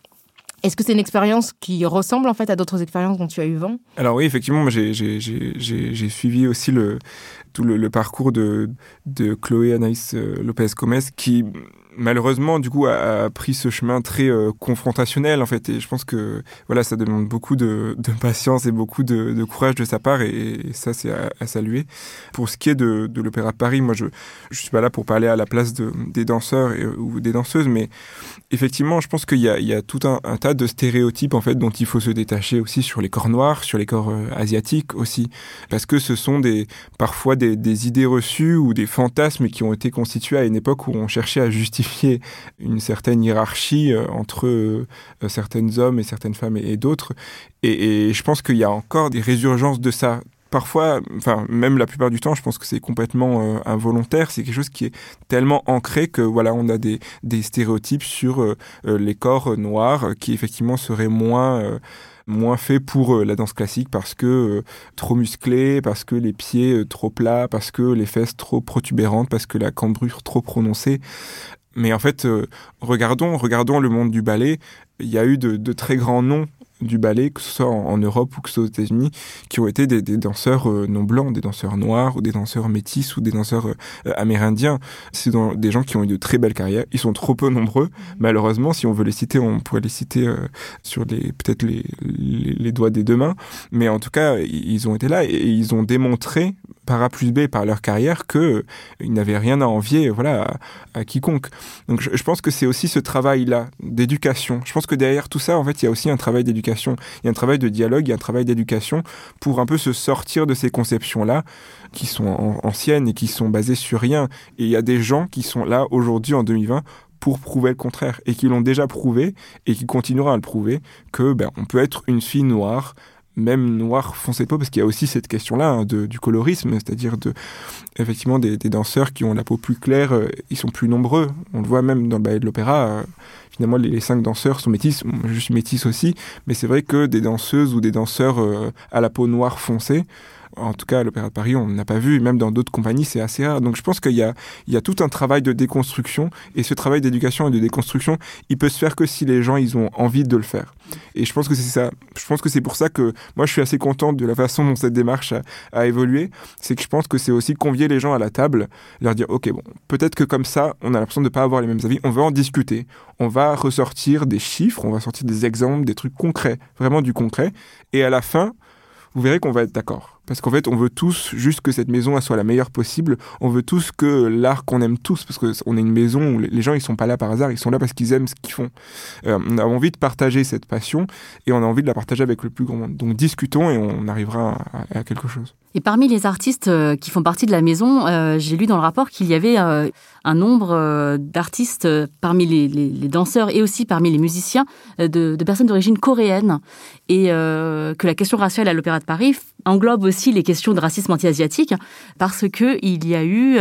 Est-ce que c'est une expérience qui ressemble en fait à d'autres expériences dont tu as eu vent? Alors oui, effectivement, j'ai suivi aussi le, tout le, parcours de, Chloé Anaïs euh, Lopez Gomez qui malheureusement, du coup, a, pris ce chemin très euh, confrontationnel, en fait. Et je pense que, voilà, ça demande beaucoup de, patience et beaucoup de, courage de sa part, et, ça, c'est à, saluer. Pour ce qui est de, l'Opéra de Paris, moi, je ne suis pas là pour parler à la place des danseurs ou des danseuses, mais effectivement, je pense qu'il y, a, tout un, tas de stéréotypes, en fait, dont il faut se détacher aussi sur les corps noirs, sur les corps euh, asiatiques aussi, parce que ce sont des, parfois des, des idées reçues ou des fantasmes qui ont été constitués à une époque où on cherchait à justifier une certaine hiérarchie euh, entre euh, certains hommes et certaines femmes et, d'autres. Et, je pense qu'il y a encore des résurgences de ça parfois, enfin même la plupart du temps, je pense que c'est complètement euh, involontaire. C'est quelque chose qui est tellement ancré que voilà, on a des, des stéréotypes sur les corps noirs qui effectivement seraient moins moins faits pour la danse classique parce que trop musclés, parce que les pieds trop plats, parce que les fesses trop protubérantes, parce que la cambrure trop prononcée. Mais en fait, euh, regardons, regardons le monde du ballet. Il y a eu de, de très grands noms du ballet, que ce soit en, Europe ou que ce soit aux États-Unis, qui ont été des, danseurs euh, non blancs, des danseurs noirs ou des danseurs métis ou des danseurs euh, amérindiens. C'est des gens qui ont eu de très belles carrières. Ils sont trop peu nombreux. Mmh. Malheureusement, si on veut les citer, on pourrait les citer euh, sur les peut-être les, les, doigts des deux mains. Mais en tout cas, ils ont été là et ils ont démontré par A plus B par leur carrière que ils n'avaient rien à envier voilà à, quiconque. Donc je, pense que c'est aussi ce travail là d'éducation. Je pense que derrière tout ça en fait il y a aussi un travail d'éducation il y a un travail de dialogue, il y a un travail d'éducation pour un peu se sortir de ces conceptions-là qui sont anciennes et qui sont basées sur rien. Et il y a des gens qui sont là aujourd'hui en 2020 pour prouver le contraire et qui l'ont déjà prouvé et qui continueront à le prouver que ben, on peut être une fille noire même noire foncé de peau, parce qu'il y a aussi cette question-là hein, du colorisme, c'est-à-dire de effectivement des, danseurs qui ont la peau plus claire, euh, ils sont plus nombreux. On le voit même dans le ballet de l'opéra. Euh, finalement, les, cinq danseurs sont métis. Je suis métisse aussi, mais c'est vrai que des danseuses ou des danseurs euh, à la peau noire foncée, en tout cas à l'Opéra de Paris, on n'a pas vu, même dans d'autres compagnies, c'est assez rare. Donc je pense qu'il y a, il y a tout un travail de déconstruction, et ce travail d'éducation et de déconstruction, il peut se faire que si les gens, ils ont envie de le faire. Et je pense que c'est ça. Je pense que c'est pour ça que moi, je suis assez contente de la façon dont cette démarche a, évolué. C'est que je pense que c'est aussi convier les gens à la table, leur dire, OK, bon, peut-être que comme ça, on a l'impression de ne pas avoir les mêmes avis, on va en discuter, on va ressortir des chiffres, on va sortir des exemples, des trucs concrets, vraiment du concret, et à la fin, vous verrez qu'on va être d'accord. Parce qu'en fait, on veut tous juste que cette maison soit la meilleure possible. On veut tous que l'art qu'on aime tous, parce qu'on est une maison où les gens ils sont pas là par hasard, ils sont là parce qu'ils aiment ce qu'ils font. Euh, on a envie de partager cette passion et on a envie de la partager avec le plus grand monde. Donc discutons et on arrivera à, quelque chose. Et parmi les artistes euh, qui font partie de la maison, euh, j'ai lu dans le rapport qu'il y avait euh, un nombre d'artistes parmi les, danseurs et aussi parmi les musiciens de, personnes d'origine coréenne. Et que la question raciale à l'Opéra de Paris englobe aussi les questions de racisme anti-asiatique parce qu'il y a eu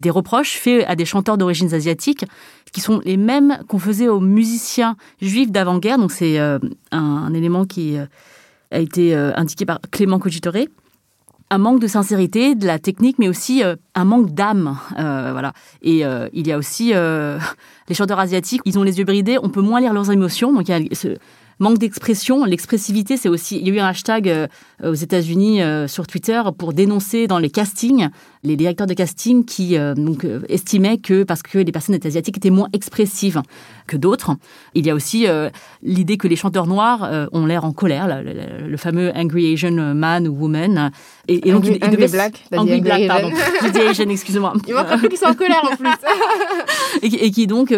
des reproches faits à des chanteurs d'origine asiatique qui sont les mêmes qu'on faisait aux musiciens juifs d'avant-guerre. Donc c'est un, un, élément qui a été indiqué par Clément Cogitore un manque de sincérité, de la technique, mais aussi euh, un manque d'âme. Euh, voilà. Et euh, il y a aussi les chanteurs asiatiques, ils ont les yeux bridés, on peut moins lire leurs émotions. Donc il y a ce manque d'expression, l'expressivité, c'est aussi. Il y a eu un hashtag aux États-Unis sur Twitter pour dénoncer dans les castings les directeurs de casting qui euh, donc, euh, estimaient que parce que les personnes asiatiques étaient moins expressives que d'autres, il y a aussi euh, l'idée que les chanteurs noirs ont l'air en colère, le, fameux Angry Asian Man ou Woman. Et, donc, angry, il, Black. Angry Black, pardon. Asian, excusez-moi. Il manque un peu qu'ils sont en colère en plus. et, qui donc,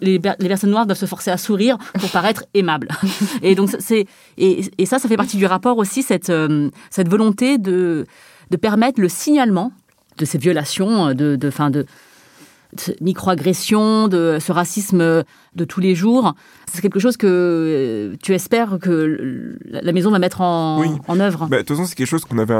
les, personnes noires doivent se forcer à sourire pour paraître aimables. et donc, c'est et, et, ça, ça fait partie du rapport aussi, cette, cette volonté de, de permettre le signalement de ces violations, de, de, fin de, microagressions, de ce racisme de tous les jours. C'est quelque chose que euh, tu espères que la maison va mettre en, en œuvre. Bah, de toute façon, c'est quelque chose qu'on avait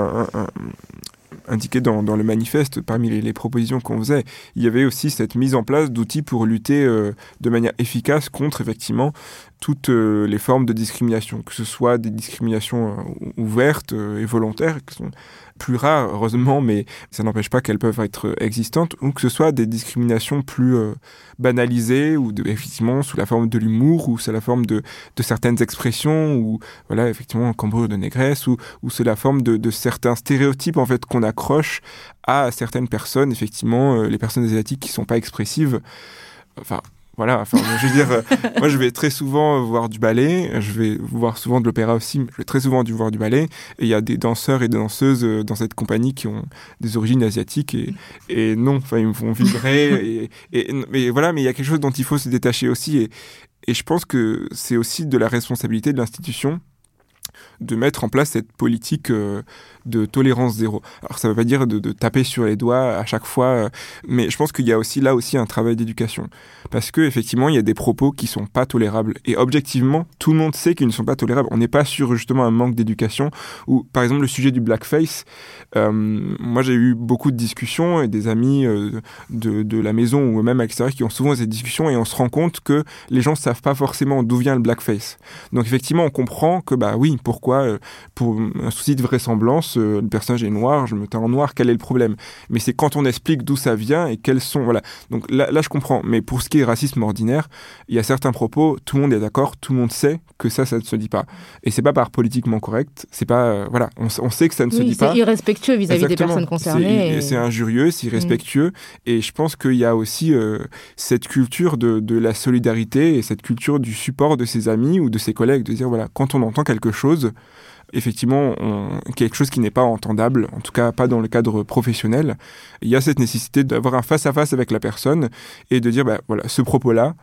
indiqué dans, le manifeste, parmi les, propositions qu'on faisait, il y avait aussi cette mise en place d'outils pour lutter euh, de manière efficace contre effectivement toutes euh, les formes de discrimination, que ce soit des discriminations ouvertes et volontaires, plus rares, heureusement, mais ça n'empêche pas qu'elles peuvent être existantes, ou que ce soit des discriminations plus euh, banalisées, ou effectivement sous la forme de l'humour, ou sous la forme de, certaines expressions, ou voilà, effectivement, cambrure de négresse, ou, ou sous la forme de, de, certains stéréotypes en fait qu'on accroche à certaines personnes, effectivement, euh, les personnes asiatiques qui sont pas expressives. Enfin, voilà, je veux dire, euh, moi je vais très souvent voir du ballet, je vais voir souvent de l'opéra aussi, mais je vais très souvent du voir du ballet, et il y a des danseurs et des danseuses euh, dans cette compagnie qui ont des origines asiatiques, et, et non, enfin, ils me font vibrer, et, et, mais voilà, mais il y a quelque chose dont il faut se détacher aussi, et, et je pense que c'est aussi de la responsabilité de l'institution de mettre en place cette politique euh, de tolérance zéro. Alors ça ne veut pas dire de, taper sur les doigts à chaque fois, euh, mais je pense qu'il y a aussi là aussi un travail d'éducation, parce que effectivement il y a des propos qui sont pas tolérables et objectivement tout le monde sait qu'ils ne sont pas tolérables. On n'est pas sur justement un manque d'éducation ou par exemple le sujet du blackface. Euh, moi j'ai eu beaucoup de discussions et des amis de, la maison ou même à l'extérieur qui ont souvent ces discussions et on se rend compte que les gens savent pas forcément d'où vient le blackface. Donc effectivement on comprend que bah oui pourquoi pour un souci de vraisemblance le personnage est noir, je me teins en noir, quel est le problème? Mais c'est quand on explique d'où ça vient et quels sont. Voilà. Donc là, là, je comprends. Mais pour ce qui est racisme ordinaire, il y a certains propos, tout le monde est d'accord, tout le monde sait que ça, ça ne se dit pas. Et c'est pas par politiquement correct, c'est pas. Euh, voilà, on, sait que ça ne se dit pas. C'est irrespectueux vis-à-vis des personnes concernées. C'est injurieux, c'est irrespectueux. Et je pense qu'il y a aussi euh, cette culture de, de la solidarité et cette culture du support de ses amis ou de ses collègues, de dire voilà, quand on entend quelque chose, effectivement quelque chose qui n'est pas entendable, en tout cas pas dans le cadre professionnel. Il y a cette nécessité d'avoir un face-à-face avec la personne et de dire, bah, voilà, ce propos-là,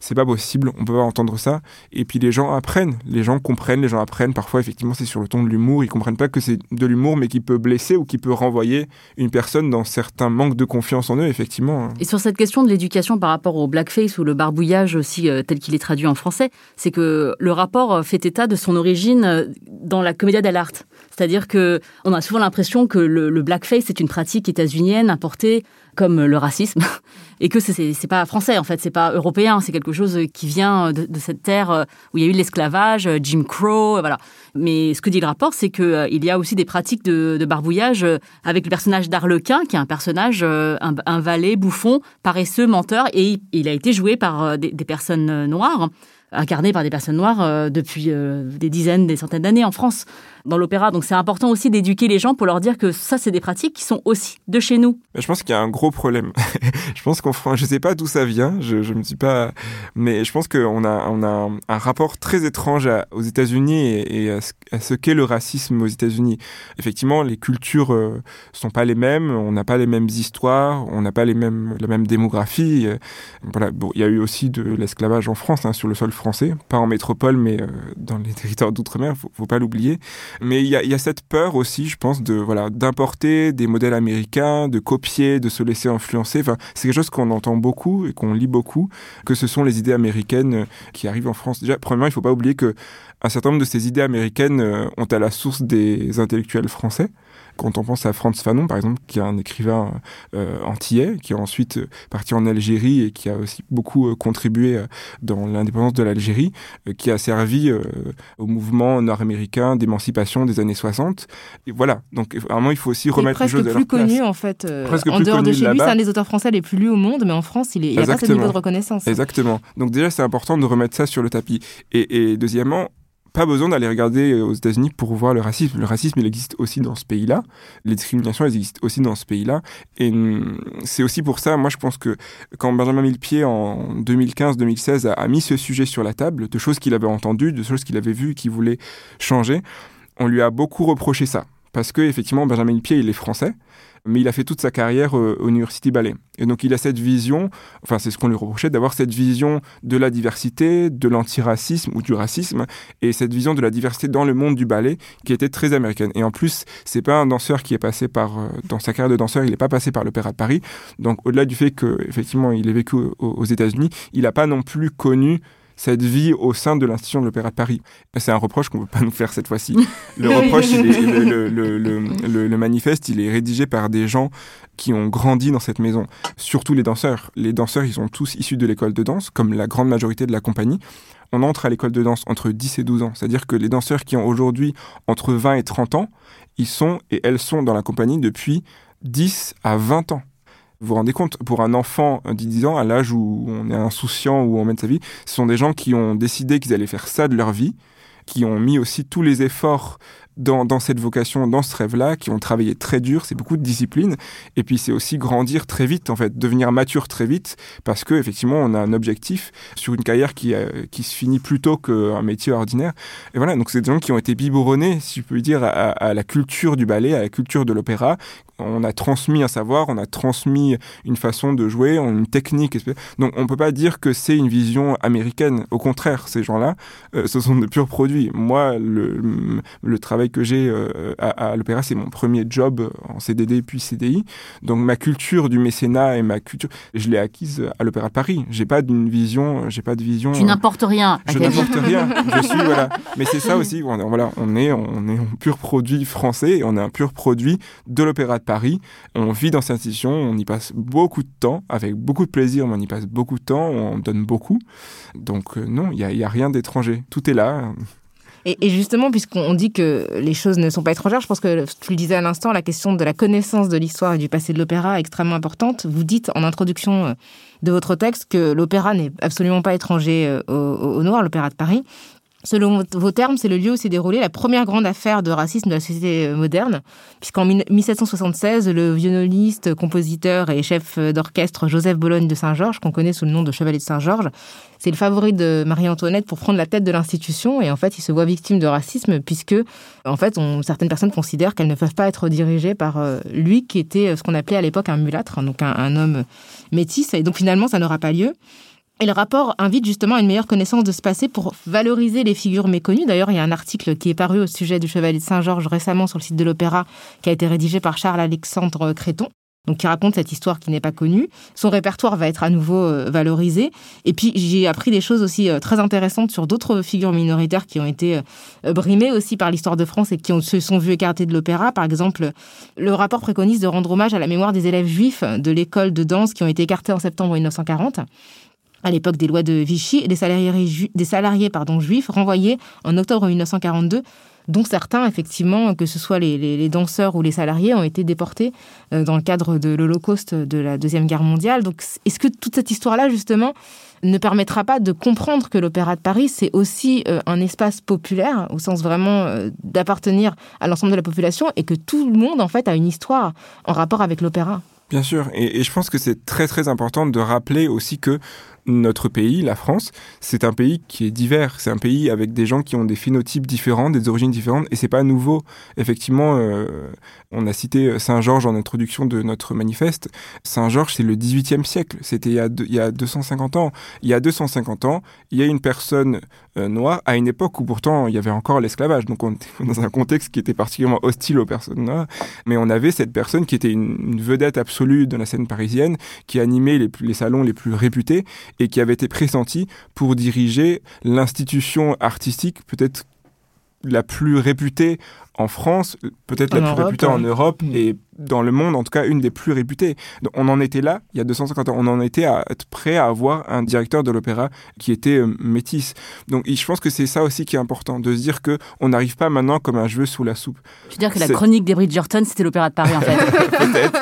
c'est pas possible, on peut pas entendre ça. Et puis les gens apprennent, les gens comprennent, les gens apprennent. Parfois, effectivement, c'est sur le ton de l'humour, ils comprennent pas que c'est de l'humour, mais qui peut blesser ou qui peut renvoyer une personne dans certains manques de confiance en eux, effectivement. Et sur cette question de l'éducation par rapport au blackface ou le barbouillage aussi, euh, tel qu'il est traduit en français, c'est que le rapport fait état de son origine euh, dans la commedia dell'arte. C'est-à-dire que on a souvent l'impression que le, blackface est une pratique états-unienne importée comme le racisme, et que c'est pas français en fait, c'est pas européen, c'est quelque chose qui vient de, cette terre euh, où il y a eu l'esclavage, euh, Jim Crow, euh, voilà. Mais ce que dit le rapport, c'est que il y a aussi des pratiques de, barbouillage avec le personnage d'Arlequin, qui est un personnage, un, valet bouffon, paresseux, menteur, et il a été joué par des personnes noires incarné par des personnes noires euh, depuis euh, des dizaines, des centaines d'années en France dans l'opéra. Donc c'est important aussi d'éduquer les gens pour leur dire que ça, c'est des pratiques qui sont aussi de chez nous. Je pense qu'il y a un gros problème. je pense France, je sais pas d'où ça vient, je, je me suis pas, mais je pense qu'on a, on a un, rapport très étrange aux États-Unis et, à ce, qu'est le racisme aux États-Unis. Effectivement, les cultures euh, sont pas les mêmes, on n'a pas les mêmes histoires, on n'a pas les mêmes, la même démographie. Voilà, bon, il y a eu aussi de l'esclavage en France, hein, sur le sol français, pas en métropole, mais dans les territoires d'outre-mer, faut, faut pas l'oublier. Mais il y a, y a, cette peur aussi, je pense, de voilà d'importer des modèles américains, de copier, de se laisser influencer. Enfin, c'est quelque chose qu'on entend beaucoup et qu'on lit beaucoup, que ce sont les idées américaines qui arrivent en France. Déjà, premièrement, il faut pas oublier que un certain nombre de ces idées américaines ont à la source des intellectuels français. Quand on pense à Franz Fanon, par exemple, qui est un écrivain euh, antillais, qui est ensuite parti en Algérie et qui a aussi beaucoup euh, contribué euh, dans l'indépendance de l'Algérie, euh, qui a servi euh, au mouvement nord-américain d'émancipation des années 60. Et voilà, donc vraiment, il faut aussi remettre les choses à leur plus connu, place. en fait. euh, Presque en plus dehors de chez lui, c'est un des auteurs français les plus lus au monde, mais en France, il n'a pas ce Exactement. niveau de reconnaissance. Exactement. Donc déjà, c'est important de remettre ça sur le tapis. Et, et deuxièmement, pas besoin d'aller regarder euh, aux États-Unis pour voir le racisme. Le racisme, il existe aussi dans ce pays-là. Les discriminations, elles existent aussi dans ce pays-là. Et hum, c'est aussi pour ça, moi, je pense que quand Benjamin Millepied, en 2015-2016, a, a mis ce sujet sur la table, de choses qu'il avait entendues, de choses qu'il avait vues, qu'il voulait changer, on lui a beaucoup reproché ça. Parce que, effectivement, Benjamin Millepied, il est français mais il a fait toute sa carrière euh, au University Ballet. Et donc il a cette vision, enfin c'est ce qu'on lui reprochait, d'avoir cette vision de la diversité, de l'antiracisme ou du racisme, et cette vision de la diversité dans le monde du ballet qui était très américaine. Et en plus, c'est pas un danseur qui est passé par, euh, dans sa carrière de danseur, il n'est pas passé par l'Opéra de Paris. Donc au-delà du fait que effectivement il est vécu aux États-Unis, il n'a pas non plus connu cette vie au sein de l'institution de l'Opéra de Paris. C'est un reproche qu'on ne peut pas nous faire cette fois-ci. Le reproche, il est, le, le, le, le, le manifeste, il est rédigé par des gens qui ont grandi dans cette maison. Surtout les danseurs. Les danseurs, ils sont tous issus de l'école de danse, comme la grande majorité de la compagnie. On entre à l'école de danse entre 10 et 12 ans. C'est-à-dire que les danseurs qui ont aujourd'hui entre 20 et 30 ans, ils sont et elles sont dans la compagnie depuis 10 à 20 ans. Vous vous rendez compte, pour un enfant de 10 ans, à l'âge où on est insouciant, où on mène sa vie, ce sont des gens qui ont décidé qu'ils allaient faire ça de leur vie, qui ont mis aussi tous les efforts dans, cette vocation, dans ce rêve-là, qui ont travaillé très dur, c'est beaucoup de discipline, et puis c'est aussi grandir très vite, en fait, devenir mature très vite, parce que effectivement, on a un objectif sur une carrière qui, euh, qui se finit plus tôt qu'un métier ordinaire. Et voilà, donc c'est des gens qui ont été biberonnés, si je peux dire, à, la culture du ballet, à la culture de l'opéra. On a transmis un savoir, on a transmis une façon de jouer, une technique. Donc on peut pas dire que c'est une vision américaine. Au contraire, ces gens-là, euh, ce sont de purs produits. Moi, le travail que j'ai euh, à, à l'opéra, c'est mon premier job en CDD puis CDI. Donc ma culture du mécénat et ma culture, je l'ai acquise à l'opéra de Paris. J'ai pas d'une vision, j'ai pas de vision. Tu n'importes rien. Je n'importe rien. Je suis voilà. Mais c'est ça aussi. Voilà, on est on est un pur produit français et on est un pur produit de l'opéra de Paris. On vit dans cette institution, on y passe beaucoup de temps, avec beaucoup de plaisir, mais on y passe beaucoup de temps, on donne beaucoup. Donc euh, non, il n'y a, y a rien d'étranger. Tout est là. Et, justement, puisqu'on dit que les choses ne sont pas étrangères, je pense que tu le disais à l'instant, la question de la connaissance de l'histoire et du passé de l'opéra est extrêmement importante. Vous dites en introduction de votre texte que l'opéra n'est absolument pas étranger au, au Noir, l'opéra de Paris. Selon vos termes, c'est le lieu où s'est déroulée la première grande affaire de racisme de la société moderne, puisqu'en 1776, le violoniste, compositeur et chef d'orchestre Joseph Bologne de Saint-Georges, qu'on connaît sous le nom de Chevalier de Saint-Georges, c'est le favori de Marie-Antoinette pour prendre la tête de l'institution, et en fait, il se voit victime de racisme, puisque, en fait, certaines personnes considèrent qu'elles ne peuvent pas être dirigées par euh, lui, qui était ce qu'on appelait à l'époque un mulâtre, donc un, un homme métis, et donc finalement, ça n'aura pas lieu. Et le rapport invite justement à une meilleure connaissance de ce passé pour valoriser les figures méconnues. D'ailleurs, il y a un article qui est paru au sujet du Chevalier de Saint-Georges récemment sur le site de l'Opéra, qui a été rédigé par Charles-Alexandre Créton, donc qui raconte cette histoire qui n'est pas connue. Son répertoire va être à nouveau euh, valorisé. Et puis, j'ai appris des choses aussi euh, très intéressantes sur d'autres figures minoritaires qui ont été euh, brimées aussi par l'histoire de France et qui se sont vues écartées de l'opéra. Par exemple, le rapport préconise de rendre hommage à la mémoire des élèves juifs de l'école de danse qui ont été écartés en septembre 1940 à l'époque des lois de Vichy, des salariés, des salariés pardon, juifs renvoyés en octobre 1942, dont certains, effectivement, que ce soit les, danseurs ou les salariés, ont été déportés euh, dans le cadre de l'Holocauste de la Deuxième Guerre mondiale. Donc, est-ce que toute cette histoire-là, justement, ne permettra pas de comprendre que l'Opéra de Paris, c'est aussi euh, un espace populaire, au sens vraiment euh, d'appartenir à l'ensemble de la population, et que tout le monde, en fait, a une histoire en rapport avec l'opéra? Bien sûr, et, je pense que c'est très très important de rappeler aussi que notre pays, la France, c'est un pays qui est divers. C'est un pays avec des gens qui ont des phénotypes différents, des origines différentes, et c'est pas nouveau. Effectivement, euh, on a cité Saint-Georges en introduction de notre manifeste. Saint-Georges, c'est le 18e siècle. C'était il, il y a 250 ans. Il y a 250 ans, il y a une personne euh, à une époque où pourtant il y avait encore l'esclavage. Donc on était dans un contexte qui était particulièrement hostile aux personnes noires. Mais on avait cette personne qui était une, vedette absolue de la scène parisienne, qui animait les, les salons les plus réputés et qui avait été pressenti pour diriger l'institution artistique peut-être la plus réputée en France, peut-être la plus Europe, réputée en. Europe Mm. et dans le monde, en tout cas une des plus réputées. Donc, on en était là, il y a 250 ans, on en était à être prêt à avoir un directeur de l'opéra qui était euh, métis. Donc je pense que c'est ça aussi qui est important, de se dire que on n'arrive pas maintenant comme un cheveu sous la soupe. Je veux dire que la chronique des Bridgerton, c'était l'Opéra de Paris, en fait.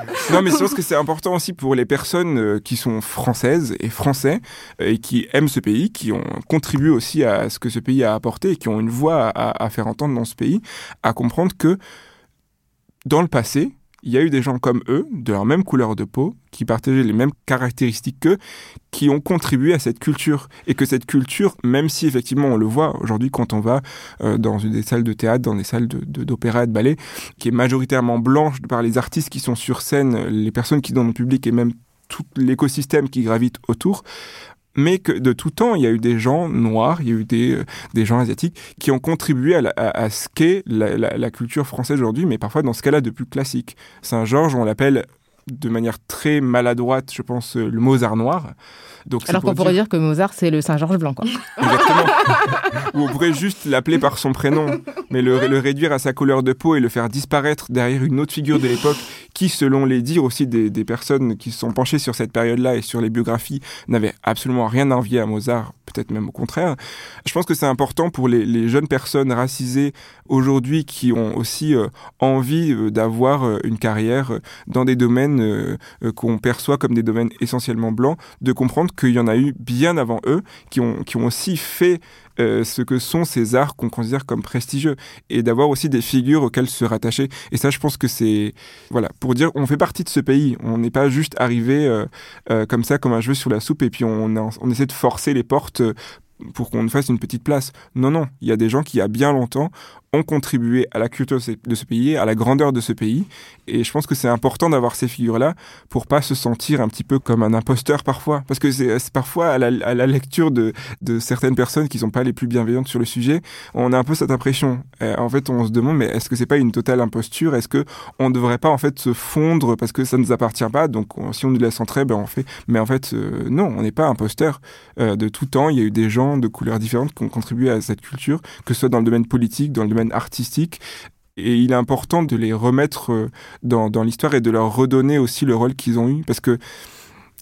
Non, mais je pense que c'est important aussi pour les personnes euh, qui sont françaises et français et qui aiment ce pays, qui ont contribué aussi à ce que ce pays a apporté et qui ont une voix à, à faire entendre dans ce pays, à comprendre que dans le passé, il y a eu des gens comme eux, de leur même couleur de peau, qui partageaient les mêmes caractéristiques qu'eux, qui ont contribué à cette culture. Et que cette culture, même si effectivement on le voit aujourd'hui quand on va euh, dans des salles de théâtre, dans des salles de- de- d'opéra et de ballet, qui est majoritairement blanche par les artistes qui sont sur scène, les personnes qui sont dans le public et même tout l'écosystème qui gravite autour, mais que de tout temps, il y a eu des gens noirs, il y a eu des, euh, des gens asiatiques qui ont contribué à, ce qu'est la, la- la culture française aujourd'hui, mais parfois dans ce cas-là de plus classique. Saint-Georges, on l'appelle de manière très maladroite, je pense, euh, le Mozart noir. Donc, Alors qu'on pourrait dire que Mozart, c'est le Saint-Georges blanc, quoi. Exactement. Ou on pourrait juste l'appeler par son prénom, mais le, le réduire à sa couleur de peau et le faire disparaître derrière une autre figure de l'époque qui, selon les dires aussi des, des personnes qui se sont penchées sur cette période-là et sur les biographies, n'avait absolument rien à envier à Mozart, peut-être même au contraire. Je pense que c'est important pour les, les jeunes personnes racisées aujourd'hui qui ont aussi euh, envie euh, d'avoir une carrière dans des domaines euh, euh, qu'on perçoit comme des domaines essentiellement blancs, de comprendre qu'il y en a eu bien avant eux qui ont, qui ont aussi fait euh, ce que sont ces arts qu'on considère comme prestigieux et d'avoir aussi des figures auxquelles se rattacher. Et ça, je pense que c'est voilà pour dire on fait partie de ce pays. On n'est pas juste arrivé comme ça comme un cheveu sur la soupe et puis on, on essaie de forcer les portes pour qu'on fasse une petite place. Non, non, il y a des gens qui, il y a bien longtemps, ont contribué à la culture de ce- pays, à la grandeur de ce pays. Et je pense que c'est important d'avoir ces figures-là pour pas se sentir un petit peu comme un imposteur parfois. Parce que c'est parfois à la, lecture de, certaines personnes qui sont pas les plus bienveillantes sur le sujet, on a un peu cette impression. En fait, on se demande, mais est-ce que c'est pas une totale imposture? Est-ce que on devrait pas en fait se fondre parce que ça nous appartient pas? Donc, on- si on nous laisse entrer, ben on fait. Mais en fait, euh, non, on n'est pas imposteur. Euh, de tout temps, il y a eu des gens de couleurs différentes qui ont contribué à cette culture, que ce soit dans le domaine politique, dans le domaine artistique. Et il est important de les remettre euh, dans, dans l'histoire et de leur redonner aussi le rôle qu'ils ont eu. Parce que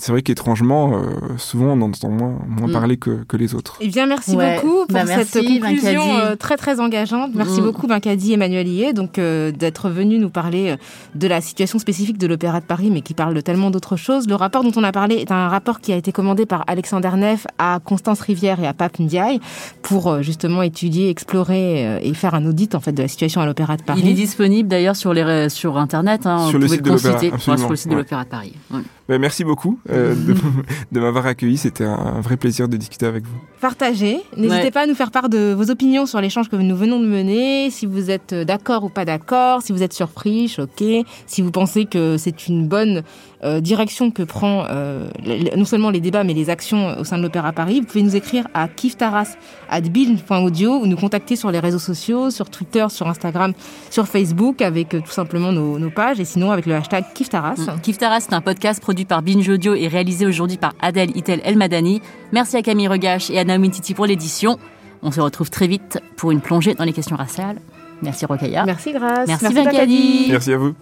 c'est vrai qu'étrangement, euh, souvent on en entend moins, moins Mm. parler que, que les autres. Eh bien, merci Ouais. beaucoup pour Bah, cette merci, conclusion euh, très très engageante. Merci Mm. beaucoup Vincadi Emmanuel Hillet, donc euh, d'être venu nous parler de la situation spécifique de l'Opéra de Paris, mais qui parle de tellement d'autres choses. Le rapport dont on a parlé est un rapport qui a été commandé par Alexander Neff à Constance Rivière et à Pape Ndiaye pour euh, justement étudier, explorer euh, et faire un audit en fait de la situation à l'Opéra de Paris. Il est disponible d'ailleurs sur, les, sur Internet. Hein, Sur vous le consulter. Sur le site de l'Opéra de Paris. Ouais. Ben, merci beaucoup euh, de, de m'avoir accueilli. C'était un, un vrai plaisir de discuter avec vous. Partagez. N'hésitez Ouais. pas à nous faire part de vos opinions sur l'échange que nous venons de mener, si vous êtes euh, d'accord ou pas d'accord, si vous êtes surpris, choqué, si vous pensez que c'est une bonne euh, direction que prend euh, non seulement les débats mais les actions au sein de l'Opéra Paris. Vous pouvez nous écrire à kiftaras@bin.audio ou nous contacter sur les réseaux sociaux, sur Twitter, sur Instagram, sur Facebook avec euh, tout simplement nos, nos pages et sinon avec le hashtag kiftaras. Mm. Kiftaras, c'est un podcast produit par Binge Audio et réalisé aujourd'hui par Adèle Itel Elmadani. Merci à Camille Regache et à Naomi Titi pour l'édition. On se retrouve très vite pour une plongée dans les questions raciales. Merci Rokaya. Merci Grace. Merci. Vincadi. Merci à vous.